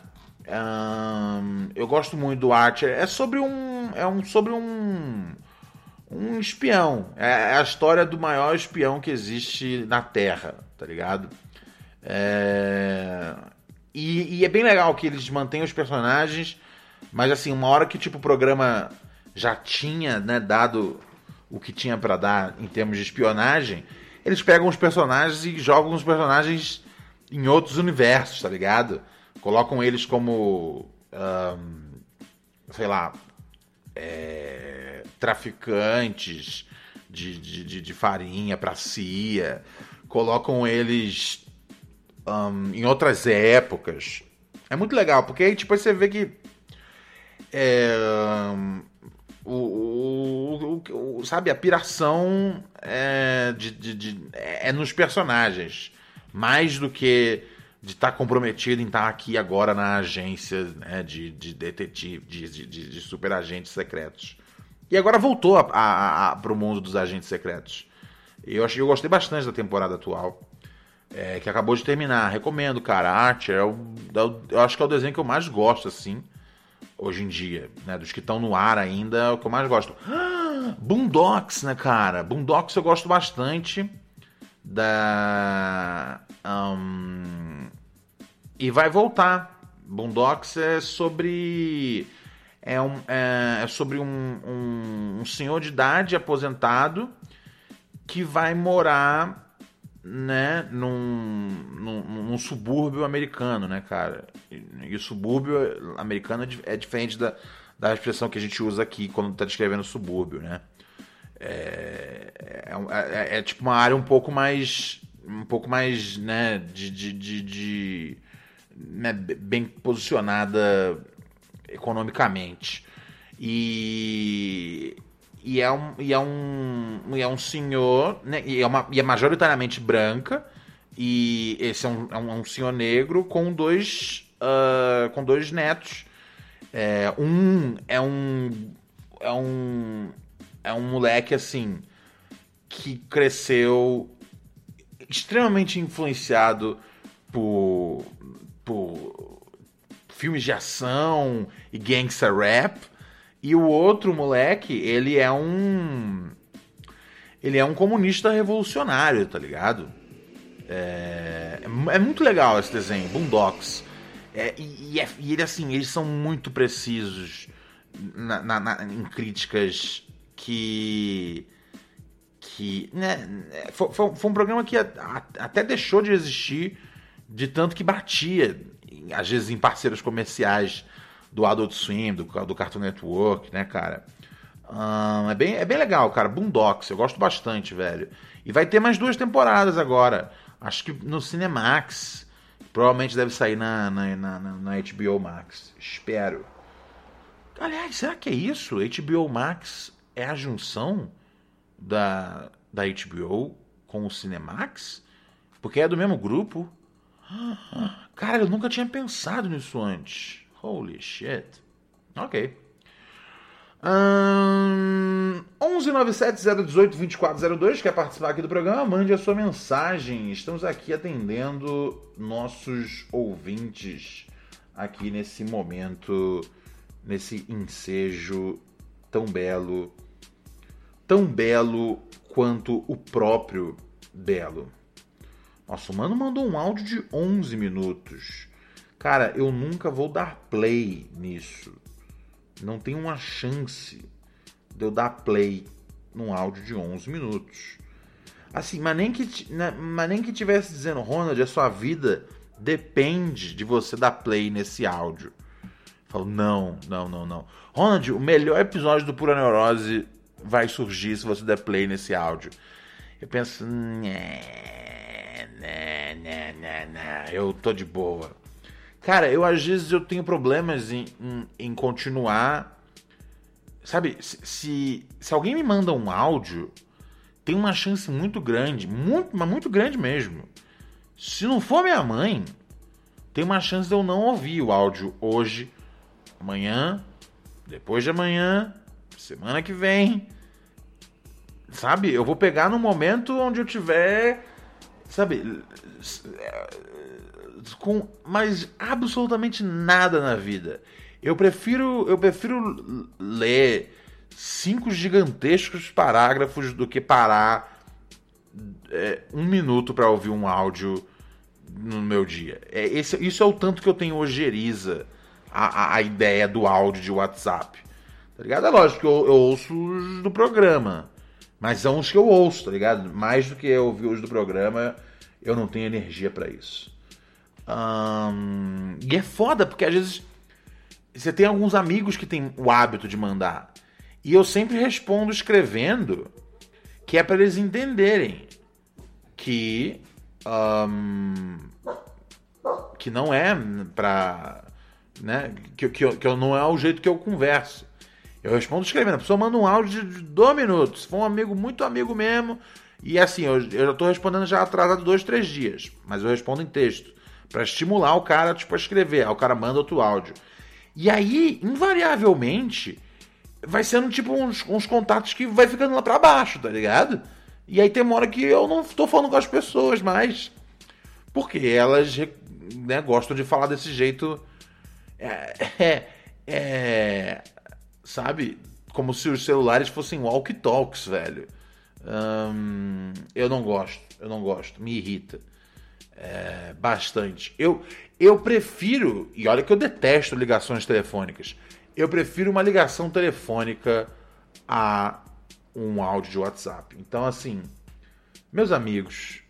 Um, eu gosto muito do Archer. É sobre um é um sobre um um espião. É, é a história do maior espião que existe na Terra, tá ligado? É... E, e, é bem legal que eles mantêm os personagens, mas assim, uma hora que tipo o programa já tinha né, dado o que tinha para dar em termos de espionagem, eles pegam os personagens e jogam os personagens em outros universos, tá ligado? Colocam eles como. Um, sei lá. É, traficantes de, de, de, farinha pra CIA. Colocam eles um, em outras épocas. É muito legal, porque aí tipo, você vê que. É, o, o, o, sabe, a piração é, de, de, de, é nos personagens. Mais do que de estar tá comprometido em estar tá aqui agora na agência né, de, de detetive, de, de, de super agentes secretos. E agora voltou para o mundo dos agentes secretos. Eu, achei, eu gostei bastante da temporada atual. É, que acabou de terminar. Recomendo, cara. A arte é é o, eu acho que é o desenho que eu mais gosto, assim hoje em dia, né? Dos que estão no ar ainda, é o que eu mais gosto. Ah, Boondocks, né, cara? Boondocks eu gosto bastante. Da. Um, e vai voltar. Boondocks é sobre. É, um, é, é sobre um, um, um senhor de idade aposentado que vai morar né, num, num, num, subúrbio americano, né, cara? E, e, o subúrbio americano é, é diferente da, da expressão que a gente usa aqui quando está descrevendo subúrbio, né? É, é, é, é, tipo uma área um pouco mais um pouco mais né de, de, de, de né, bem posicionada economicamente e e é um, e é um, e é um senhor, né, e, é uma, e é majoritariamente branca, e esse é um, é um, senhor negro com dois, uh, com dois netos. É, um é um. É um. É um moleque assim. Que cresceu extremamente influenciado por, por filmes de ação e gangsta rap. E o outro moleque, ele é um. Ele é um comunista revolucionário, tá ligado? É, é muito legal esse desenho, Boondocks. É, e, e, é, ele, assim, eles são muito precisos na, na, na, em críticas que. que né, foi, foi, foi, um programa que até deixou de existir de tanto que batia, às vezes em parceiros comerciais do Adult Swim, do, do Cartoon Network, né, cara? é, bem, é bem legal, cara. Boondocks, eu gosto bastante, velho. E vai ter mais duas temporadas agora. Acho que no Cinemax. Provavelmente deve sair na, na, na, na HBO Max. Espero. Aliás, será que é isso? HBO Max é a junção da, da HBO com o Cinemax? Porque é do mesmo grupo? Cara, eu nunca tinha pensado nisso antes. Holy shit. Ok. Um, 11970182402, quer participar aqui do programa? Mande a sua mensagem. Estamos aqui atendendo nossos ouvintes aqui nesse momento, nesse ensejo tão belo, tão belo quanto o próprio belo. Nossa, o mano mandou um áudio de 11 minutos. Cara, eu nunca vou dar play nisso não tem uma chance de eu dar play num áudio de 11 minutos. Assim, mas nem que, né, mas nem que tivesse dizendo, Ronald, a sua vida depende de você dar play nesse áudio. Falo, não, não, não, não. Ronald, o melhor episódio do Pura Neurose vai surgir se você der play nesse áudio. Eu penso, né, né, né, né, eu tô de boa. Cara, eu às vezes eu tenho problemas em, em, em continuar. Sabe, se, se alguém me manda um áudio, tem uma chance muito grande, muito, mas muito grande mesmo. Se não for minha mãe, tem uma chance de eu não ouvir o áudio hoje, amanhã, depois de amanhã, semana que vem. Sabe? Eu vou pegar no momento onde eu tiver. Sabe? Com mais absolutamente nada na vida. Eu prefiro, eu prefiro ler cinco gigantescos parágrafos do que parar é, um minuto para ouvir um áudio no meu dia. É, esse, isso é o tanto que eu tenho ojeriza a, a, a ideia do áudio de WhatsApp. Tá ligado? É lógico que eu, eu ouço os do programa. Mas são os que eu ouço, tá ligado? Mais do que eu ouvir os do programa, eu não tenho energia para isso. Um, e é foda, porque às vezes você tem alguns amigos que têm o hábito de mandar. E eu sempre respondo escrevendo, que é para eles entenderem que. Um, que não é pra. Né, que, que, que não é o jeito que eu converso. Eu respondo escrevendo. A pessoa manda um áudio de dois minutos. Se for um amigo, muito amigo mesmo. E assim, eu, eu já tô respondendo já atrasado dois, três dias. Mas eu respondo em texto para estimular o cara tipo, a escrever. Aí o cara manda outro áudio. E aí, invariavelmente, vai sendo tipo uns, uns contatos que vai ficando lá para baixo, tá ligado? E aí tem uma hora que eu não tô falando com as pessoas mais. Porque elas né, gostam de falar desse jeito. É, é, é, sabe? Como se os celulares fossem walkie-talks, velho. Hum, eu não gosto, eu não gosto, me irrita. É, bastante. Eu, eu prefiro, e olha que eu detesto ligações telefônicas, eu prefiro uma ligação telefônica a um áudio de WhatsApp. Então, assim, meus amigos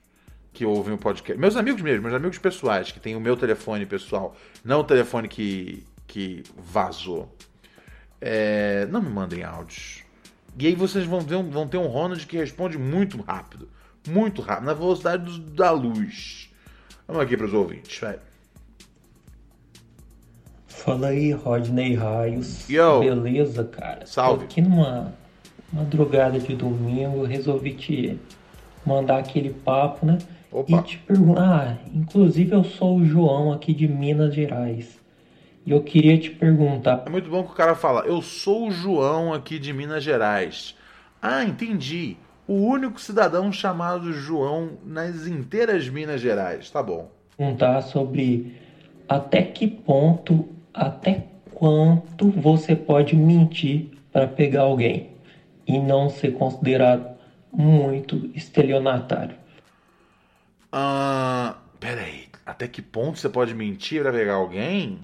que ouvem o podcast, meus amigos mesmo, meus amigos pessoais, que têm o meu telefone pessoal, não o telefone que, que vazou, é, não me mandem áudios. E aí vocês vão, ver, vão ter um Ronald que responde muito rápido. Muito rápido, na velocidade da luz. Vamos aqui para os ouvintes, vai. Fala aí, Rodney Raios. Yo. Beleza, cara? Salve. Tô aqui numa madrugada de domingo, resolvi te mandar aquele papo, né? Opa. E te perguntar, ah, inclusive eu sou o João aqui de Minas Gerais. E eu queria te perguntar. É muito bom que o cara fala, eu sou o João aqui de Minas Gerais. Ah, entendi. O único cidadão chamado João nas inteiras Minas Gerais. Tá bom. Perguntar sobre até que ponto, até quanto você pode mentir para pegar alguém e não ser considerado muito estelionatário. Ah, peraí, até que ponto você pode mentir para pegar alguém?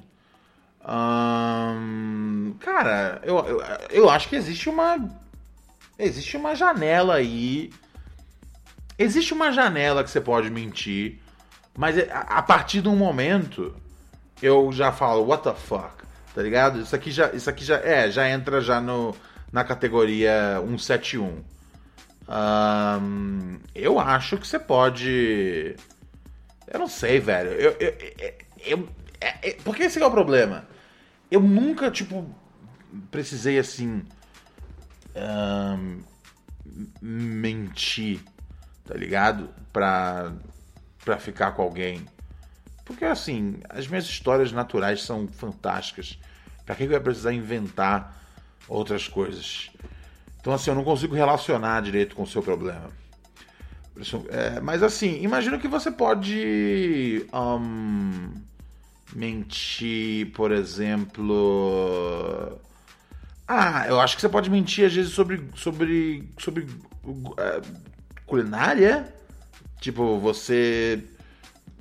Hum, cara, eu, eu, eu acho que existe uma. Existe uma janela aí. Existe uma janela que você pode mentir. Mas é, a partir de um momento, eu já falo, what the fuck? Tá ligado? Isso aqui já, isso aqui já, é, já entra já no, na categoria 171. Um, eu acho que você pode. Eu não sei, velho. Eu, eu, eu, eu é, é, porque esse é o problema. Eu nunca, tipo, precisei assim. Um, mentir, tá ligado? Pra, pra ficar com alguém. Porque assim, as minhas histórias naturais são fantásticas. Pra que eu ia precisar inventar outras coisas? Então, assim, eu não consigo relacionar direito com o seu problema. É, mas assim, imagino que você pode um, mentir, por exemplo. Ah, eu acho que você pode mentir às vezes sobre sobre sobre uh, culinária. Tipo, você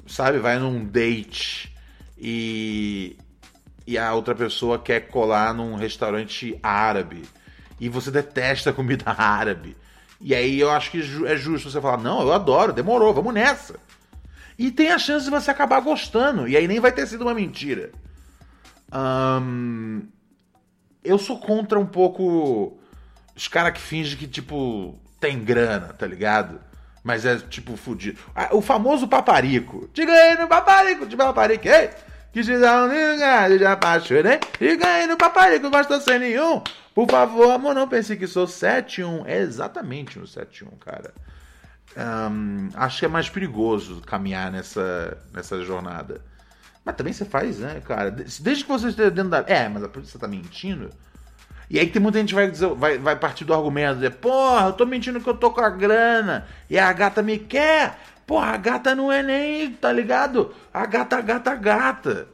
sabe, vai num date e e a outra pessoa quer colar num restaurante árabe e você detesta comida árabe. E aí eu acho que é justo você falar: não, eu adoro, demorou, vamos nessa. E tem a chance de você acabar gostando. E aí nem vai ter sido uma mentira. Um, eu sou contra um pouco os caras que fingem que, tipo, tem grana, tá ligado? Mas é, tipo, fudido. Ah, o famoso paparico. Diga aí no paparico, de paparico, ei! Que te dá um lugar, já apaixonei. Diga aí no paparico, bastou sem nenhum. Por favor, amor, não pense que sou 7-1. É exatamente um 7-1, cara. Um, acho que é mais perigoso caminhar nessa, nessa jornada. Mas também você faz, né, cara? Desde que você esteja dentro da. É, mas você tá mentindo. E aí tem muita gente que vai, dizer, vai, vai partir do argumento de, porra, eu tô mentindo que eu tô com a grana. E a gata me quer. Porra, a gata não é nem, tá ligado? A gata, gata, gata.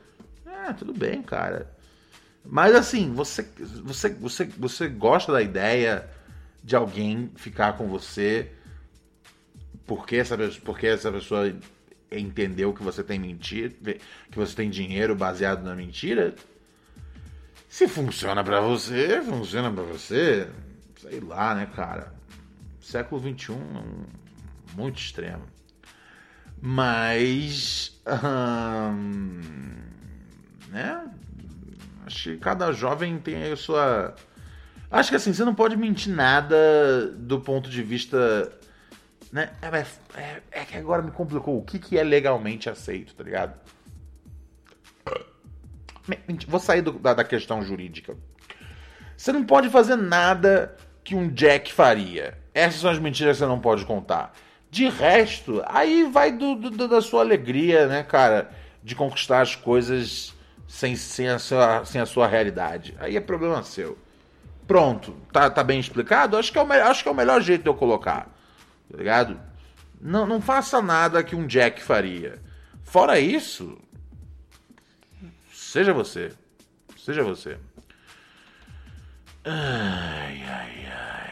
É, tudo bem, cara. Mas assim, você, você, você, você gosta da ideia de alguém ficar com você porque essa, porque essa pessoa entendeu que você tem mentira, que você tem dinheiro baseado na mentira? Se funciona para você, funciona para você. Sei lá, né, cara? Século XXI, muito extremo. Mas. Hum, né? Acho que cada jovem tem a sua. Acho que assim, você não pode mentir nada do ponto de vista. Né? É, é, é que agora me complicou. O que, que é legalmente aceito, tá ligado? Vou sair do, da, da questão jurídica. Você não pode fazer nada que um Jack faria. Essas são as mentiras que você não pode contar. De resto, aí vai do, do, da sua alegria, né, cara? De conquistar as coisas sem, sem, a sua, sem a sua realidade. Aí é problema seu. Pronto, tá, tá bem explicado? Acho que, é o, acho que é o melhor jeito de eu colocar. Tá ligado? Não, não faça nada que um Jack faria. Fora isso, seja você. Seja você. Ai, ai, ai.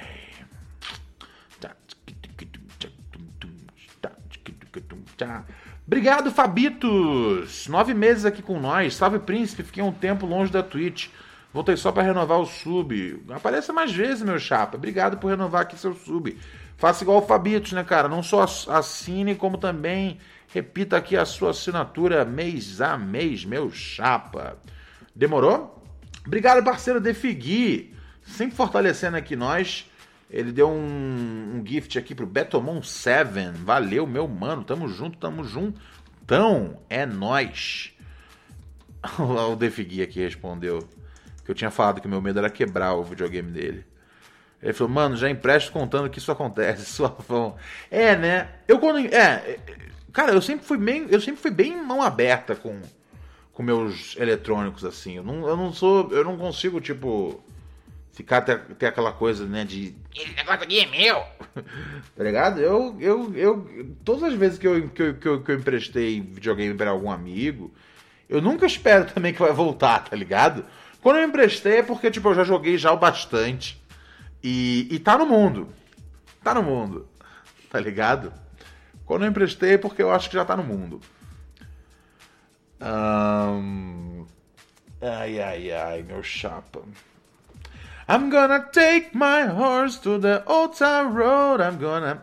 Tá. Obrigado, Fabitos! Nove meses aqui com nós. Salve, Príncipe. Fiquei um tempo longe da Twitch. Voltei só para renovar o sub. Apareça mais vezes, meu chapa. Obrigado por renovar aqui seu sub. Faça igual o Fabitos, né, cara? Não só assine, como também repita aqui a sua assinatura mês a mês, meu chapa. Demorou? Obrigado, parceiro Defigui. Sempre fortalecendo aqui nós. Ele deu um, um gift aqui pro Betomon 7. Valeu, meu mano. Tamo junto, tamo junto. Então, é nós. o Defigui aqui respondeu que eu tinha falado que meu medo era quebrar o videogame dele. Ele falou, mano, já empresto contando que isso acontece. Suavão. É, né? Eu quando. É. Cara, eu sempre fui bem. Eu sempre fui bem mão aberta com, com meus eletrônicos, assim. Eu não, eu não sou. Eu não consigo, tipo. Ficar ter, ter aquela coisa, né, de. Esse negócio aqui é meu! tá ligado? Eu, eu, eu. Todas as vezes que eu, que eu, que eu, que eu emprestei videogame para algum amigo, eu nunca espero também que vai voltar, tá ligado? Quando eu emprestei é porque, tipo, eu já joguei já o bastante. E, e tá no mundo. Tá no mundo. Tá ligado? Quando eu emprestei é porque eu acho que já tá no mundo. Um... Ai, ai, ai, meu chapa. I'm gonna take my horse to the old town road. I'm gonna.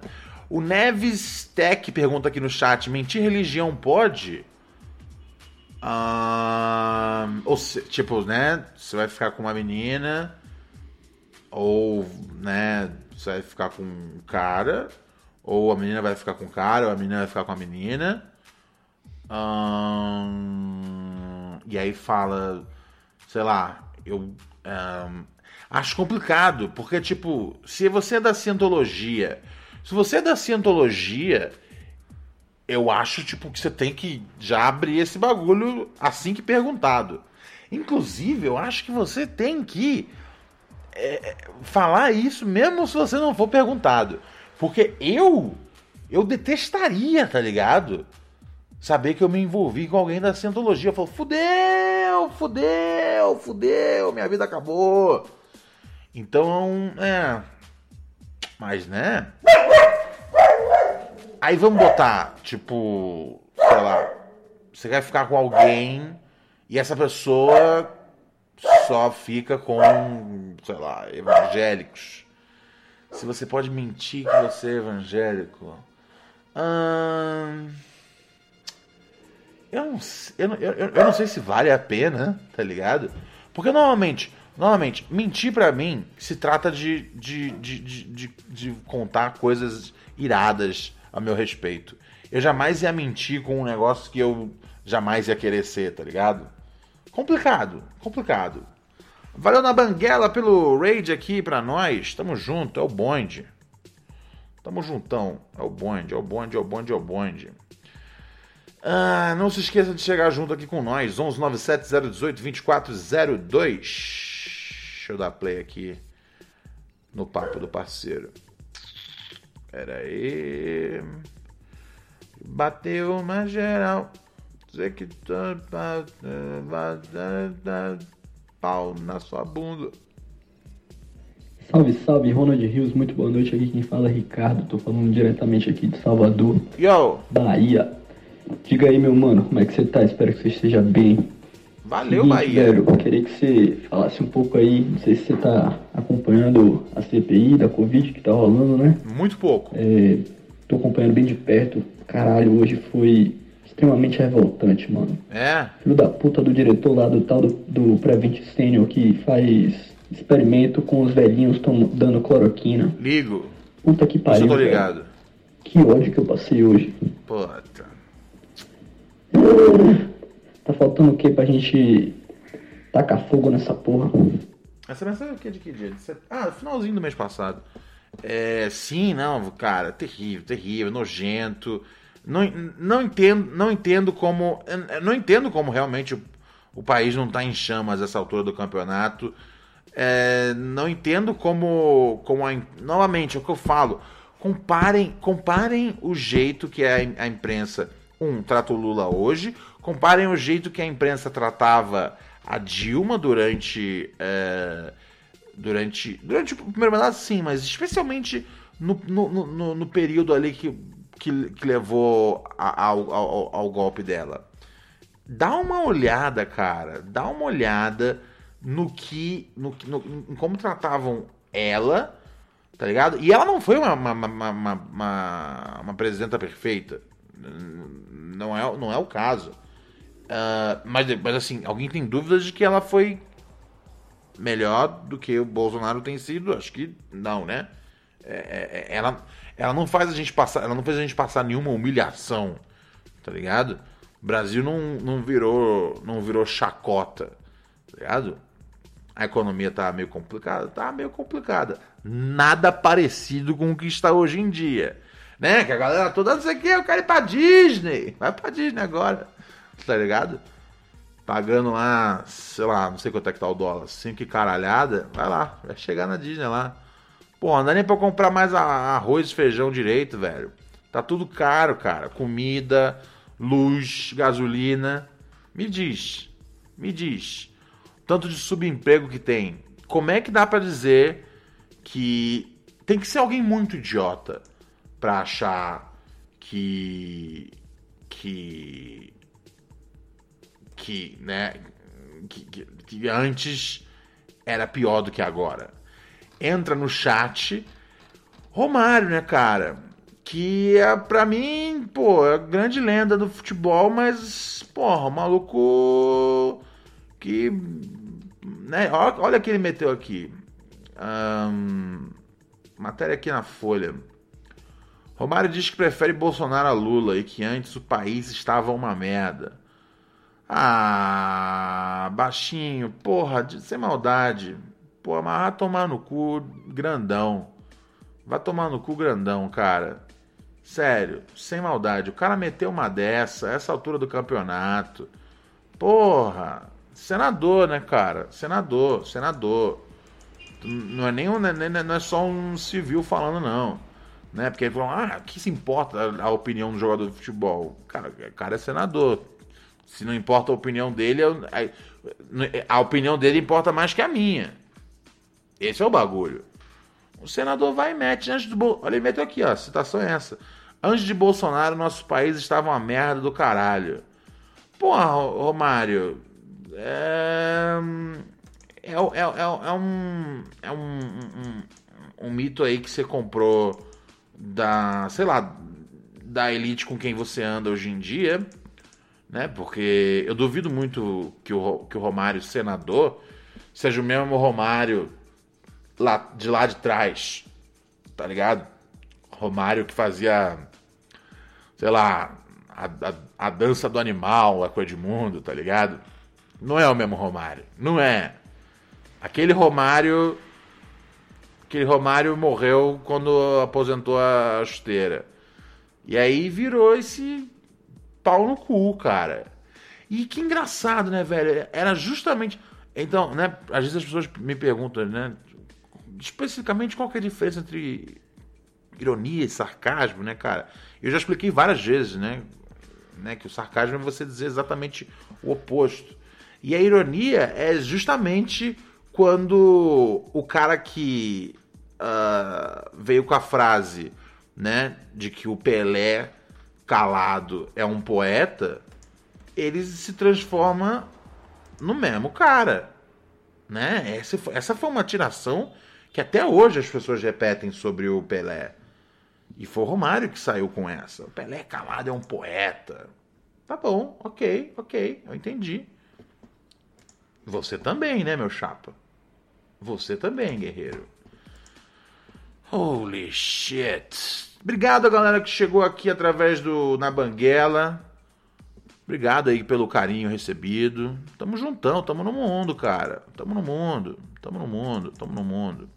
O Neves Tech pergunta aqui no chat: mentir religião pode? Um, ou se, tipo, né? Você vai ficar com uma menina ou, né, você vai ficar com um cara, ou a menina vai ficar com o cara, ou a menina vai ficar com a menina. E aí fala, sei lá, eu acho complicado, porque, tipo, se você é da cientologia, se você é da cientologia, eu acho, tipo, que você tem que já abrir esse bagulho assim que perguntado. Inclusive, eu acho que você tem que é, é, falar isso mesmo se você não for perguntado. Porque eu, eu detestaria, tá ligado? Saber que eu me envolvi com alguém da cientologia. Eu falo, fudeu, fudeu, fudeu, minha vida acabou. Então, é. Mas, né? Aí vamos botar, tipo, sei lá, você vai ficar com alguém e essa pessoa só fica com, sei lá, evangélicos. Se você pode mentir que você é evangélico. Hum, eu, não, eu, eu, eu não sei se vale a pena, tá ligado? Porque normalmente, normalmente, mentir para mim se trata de, de, de, de, de contar coisas iradas a meu respeito. Eu jamais ia mentir com um negócio que eu jamais ia querer ser, tá ligado? Complicado, complicado. Valeu na banguela pelo raid aqui pra nós. Tamo junto, é o bonde. Tamo juntão. É o bonde, é o bonde, é o bonde, é o bonde. Ah, não se esqueça de chegar junto aqui com nós. 11970182402. Deixa eu dar play aqui no papo do parceiro. Pera aí. Bateu uma geral. Dizer que pau na sua bunda. Salve, salve, Ronald Rios, muito boa noite. Aqui quem fala é Ricardo, tô falando diretamente aqui de Salvador, Yo! Bahia. Diga aí, meu mano, como é que você tá? Espero que você esteja bem. Valeu, Seguinte, Bahia. Velho, eu queria que você falasse um pouco aí, não sei se você tá acompanhando a CPI da Covid que tá rolando, né? Muito pouco. É, tô acompanhando bem de perto. Caralho, hoje foi extremamente revoltante, mano. É? Filho da puta do diretor lá do tal do, do Prevent Senior que faz experimento com os velhinhos dando cloroquina. Ligo. Puta que pariu. eu tô ligado. Que ódio que eu passei hoje. Puta. Tá faltando o que pra gente tacar fogo nessa porra? Essa mensagem aqui é de que dia? Ah, finalzinho do mês passado. É, sim, não, cara, terrível, terrível, nojento. Não, não entendo, não entendo como, não entendo como realmente o, o país não está em chamas essa altura do campeonato. É, não entendo como, como a, novamente é o que eu falo. Comparem, comparem o jeito que a, im- a imprensa um trata o Lula hoje, comparem o jeito que a imprensa tratava a Dilma durante é, durante durante o primeiro mandato sim, mas especialmente no, no, no, no período ali que, que, que levou a- ao, ao, ao golpe dela. Dá uma olhada, cara, dá uma olhada no que no, no- em como tratavam ela, tá ligado? E ela não foi uma, uma, uma, uma, uma- presidenta perfeita. Não é, não é o caso. Ah, mas, mas assim, alguém tem dúvidas de que ela foi melhor do que o Bolsonaro tem sido? Acho que não, né? É, é, é, ela, ela não faz a gente passar, ela não fez a gente passar nenhuma humilhação, tá ligado? O Brasil não, não virou, não virou chacota, tá ligado? a economia tá meio complicada? Tá meio complicada. Nada parecido com o que está hoje em dia. Né? Que a galera toda, não sei o que, eu quero ir pra Disney. Vai pra Disney agora. Tá ligado? Pagando lá, sei lá, não sei quanto é que tá o dólar. Cinco caralhada. Vai lá, vai chegar na Disney lá. Pô, não dá nem pra comprar mais arroz e feijão direito, velho. Tá tudo caro, cara. Comida, luz, gasolina. Me diz, me diz tanto de subemprego que tem. Como é que dá para dizer que tem que ser alguém muito idiota para achar que que que, né, que, que, que antes era pior do que agora. Entra no chat Romário, né, cara? Que é, pra mim, pô, é grande lenda do futebol, mas, porra, maluco que. Né, olha o que ele meteu aqui. Um, matéria aqui na Folha. Romário diz que prefere Bolsonaro a Lula e que antes o país estava uma merda. Ah, baixinho, porra, sem maldade. Pô, vai tomar no cu grandão. Vai tomar no cu grandão, cara. Sério, sem maldade. O cara meteu uma dessa, essa altura do campeonato. Porra, Senador, né, cara? Senador, senador. Não é nem um, é não é só um civil falando, não. Né? Porque ele falou, ah, que se importa a, opinião do jogador de futebol? Cara, o cara é senador. Se não importa a opinião dele, a opinião dele importa mais que a minha. Esse é o bagulho. O senador vai e mete antes do. Olha, ele meteu aqui, ó. Citação é essa. Antes de Bolsonaro, nosso país estava uma merda do caralho. Porra, Romário, é, é, é, é, é, um, é um, um, um mito aí que você comprou da, sei lá, da elite com quem você anda hoje em dia, né? Porque eu duvido muito que o, que o Romário, senador, seja o mesmo Romário lá, de lá de trás, tá ligado? Romário que fazia, sei lá, a, a, a dança do animal, a coisa de mundo, tá ligado? Não é o mesmo Romário. Não é. Aquele Romário. Aquele Romário morreu quando aposentou a chuteira. E aí virou esse pau no cu, cara. E que engraçado, né, velho? Era justamente. Então, né? Às vezes as pessoas me perguntam, né? Especificamente qual que é a diferença entre ironia e sarcasmo, né, cara? Eu já expliquei várias vezes, né? né que o sarcasmo é você dizer exatamente o oposto. E a ironia é justamente quando o cara que uh, veio com a frase, né, de que o Pelé calado é um poeta, ele se transforma no mesmo cara, né? Essa, essa foi uma tiração que até hoje as pessoas repetem sobre o Pelé. E foi o Romário que saiu com essa. O Pelé calado é um poeta. Tá bom, ok, ok, eu entendi. Você também, né, meu chapa? Você também, guerreiro. Holy shit. Obrigado galera que chegou aqui através do Na Banguela. Obrigado aí pelo carinho recebido. Tamo juntão, tamo no mundo, cara. Tamo no mundo, tamo no mundo, tamo no mundo.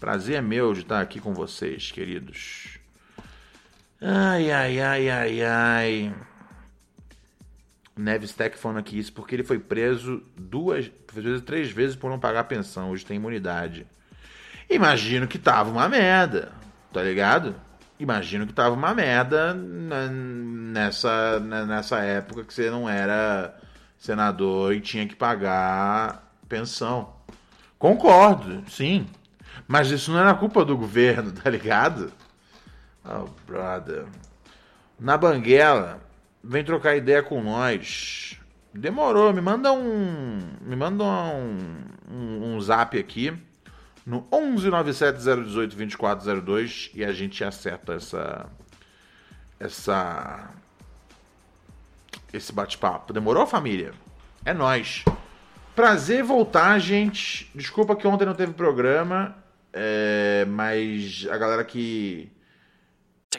Prazer é meu de estar aqui com vocês, queridos. Ai, ai, ai, ai, ai. Neves Tech falando aqui isso porque ele foi preso duas, vezes, três vezes por não pagar pensão. Hoje tem imunidade. Imagino que tava uma merda, tá ligado? Imagino que tava uma merda nessa, nessa época que você não era senador e tinha que pagar pensão. Concordo, sim. Mas isso não era culpa do governo, tá ligado? Oh, brother. Na Banguela, vem trocar ideia com nós. Demorou, me manda um. Me manda um, um, um zap aqui no 11970182402 e a gente acerta essa. Essa. Esse bate-papo. Demorou, família? É nós. Prazer voltar, gente. Desculpa que ontem não teve programa, é, mas a galera que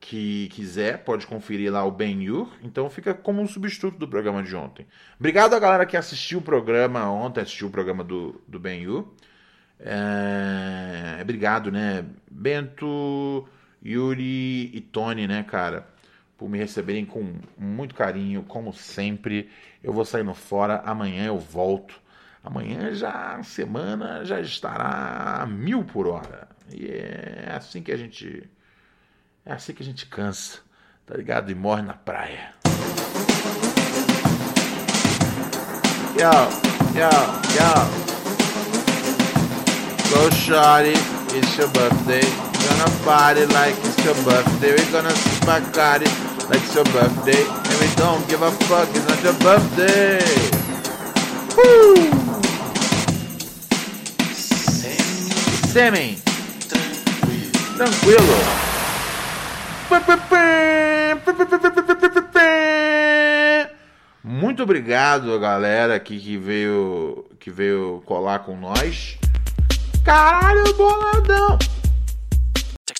Que quiser, pode conferir lá o Ben-Hur. Então fica como um substituto do programa de ontem. Obrigado a galera que assistiu o programa ontem, assistiu o programa do, do Ben-Hur. É, obrigado, né? Bento, Yuri e Tony, né, cara? Por me receberem com muito carinho, como sempre. Eu vou saindo fora, amanhã eu volto. Amanhã já a semana já estará a mil por hora. E é assim que a gente é assim que a gente cansa, tá ligado? E morre na praia. Yo, yo, yo. Go shorty, it's your birthday. Gonna party like it's your birthday. We're gonna spaghetti like it's your birthday. And we don't give a fuck, it's not your birthday. Woo! Semi. Tranquilo. Muito obrigado galera aqui que veio que veio colar com nós. Caralho, boladão!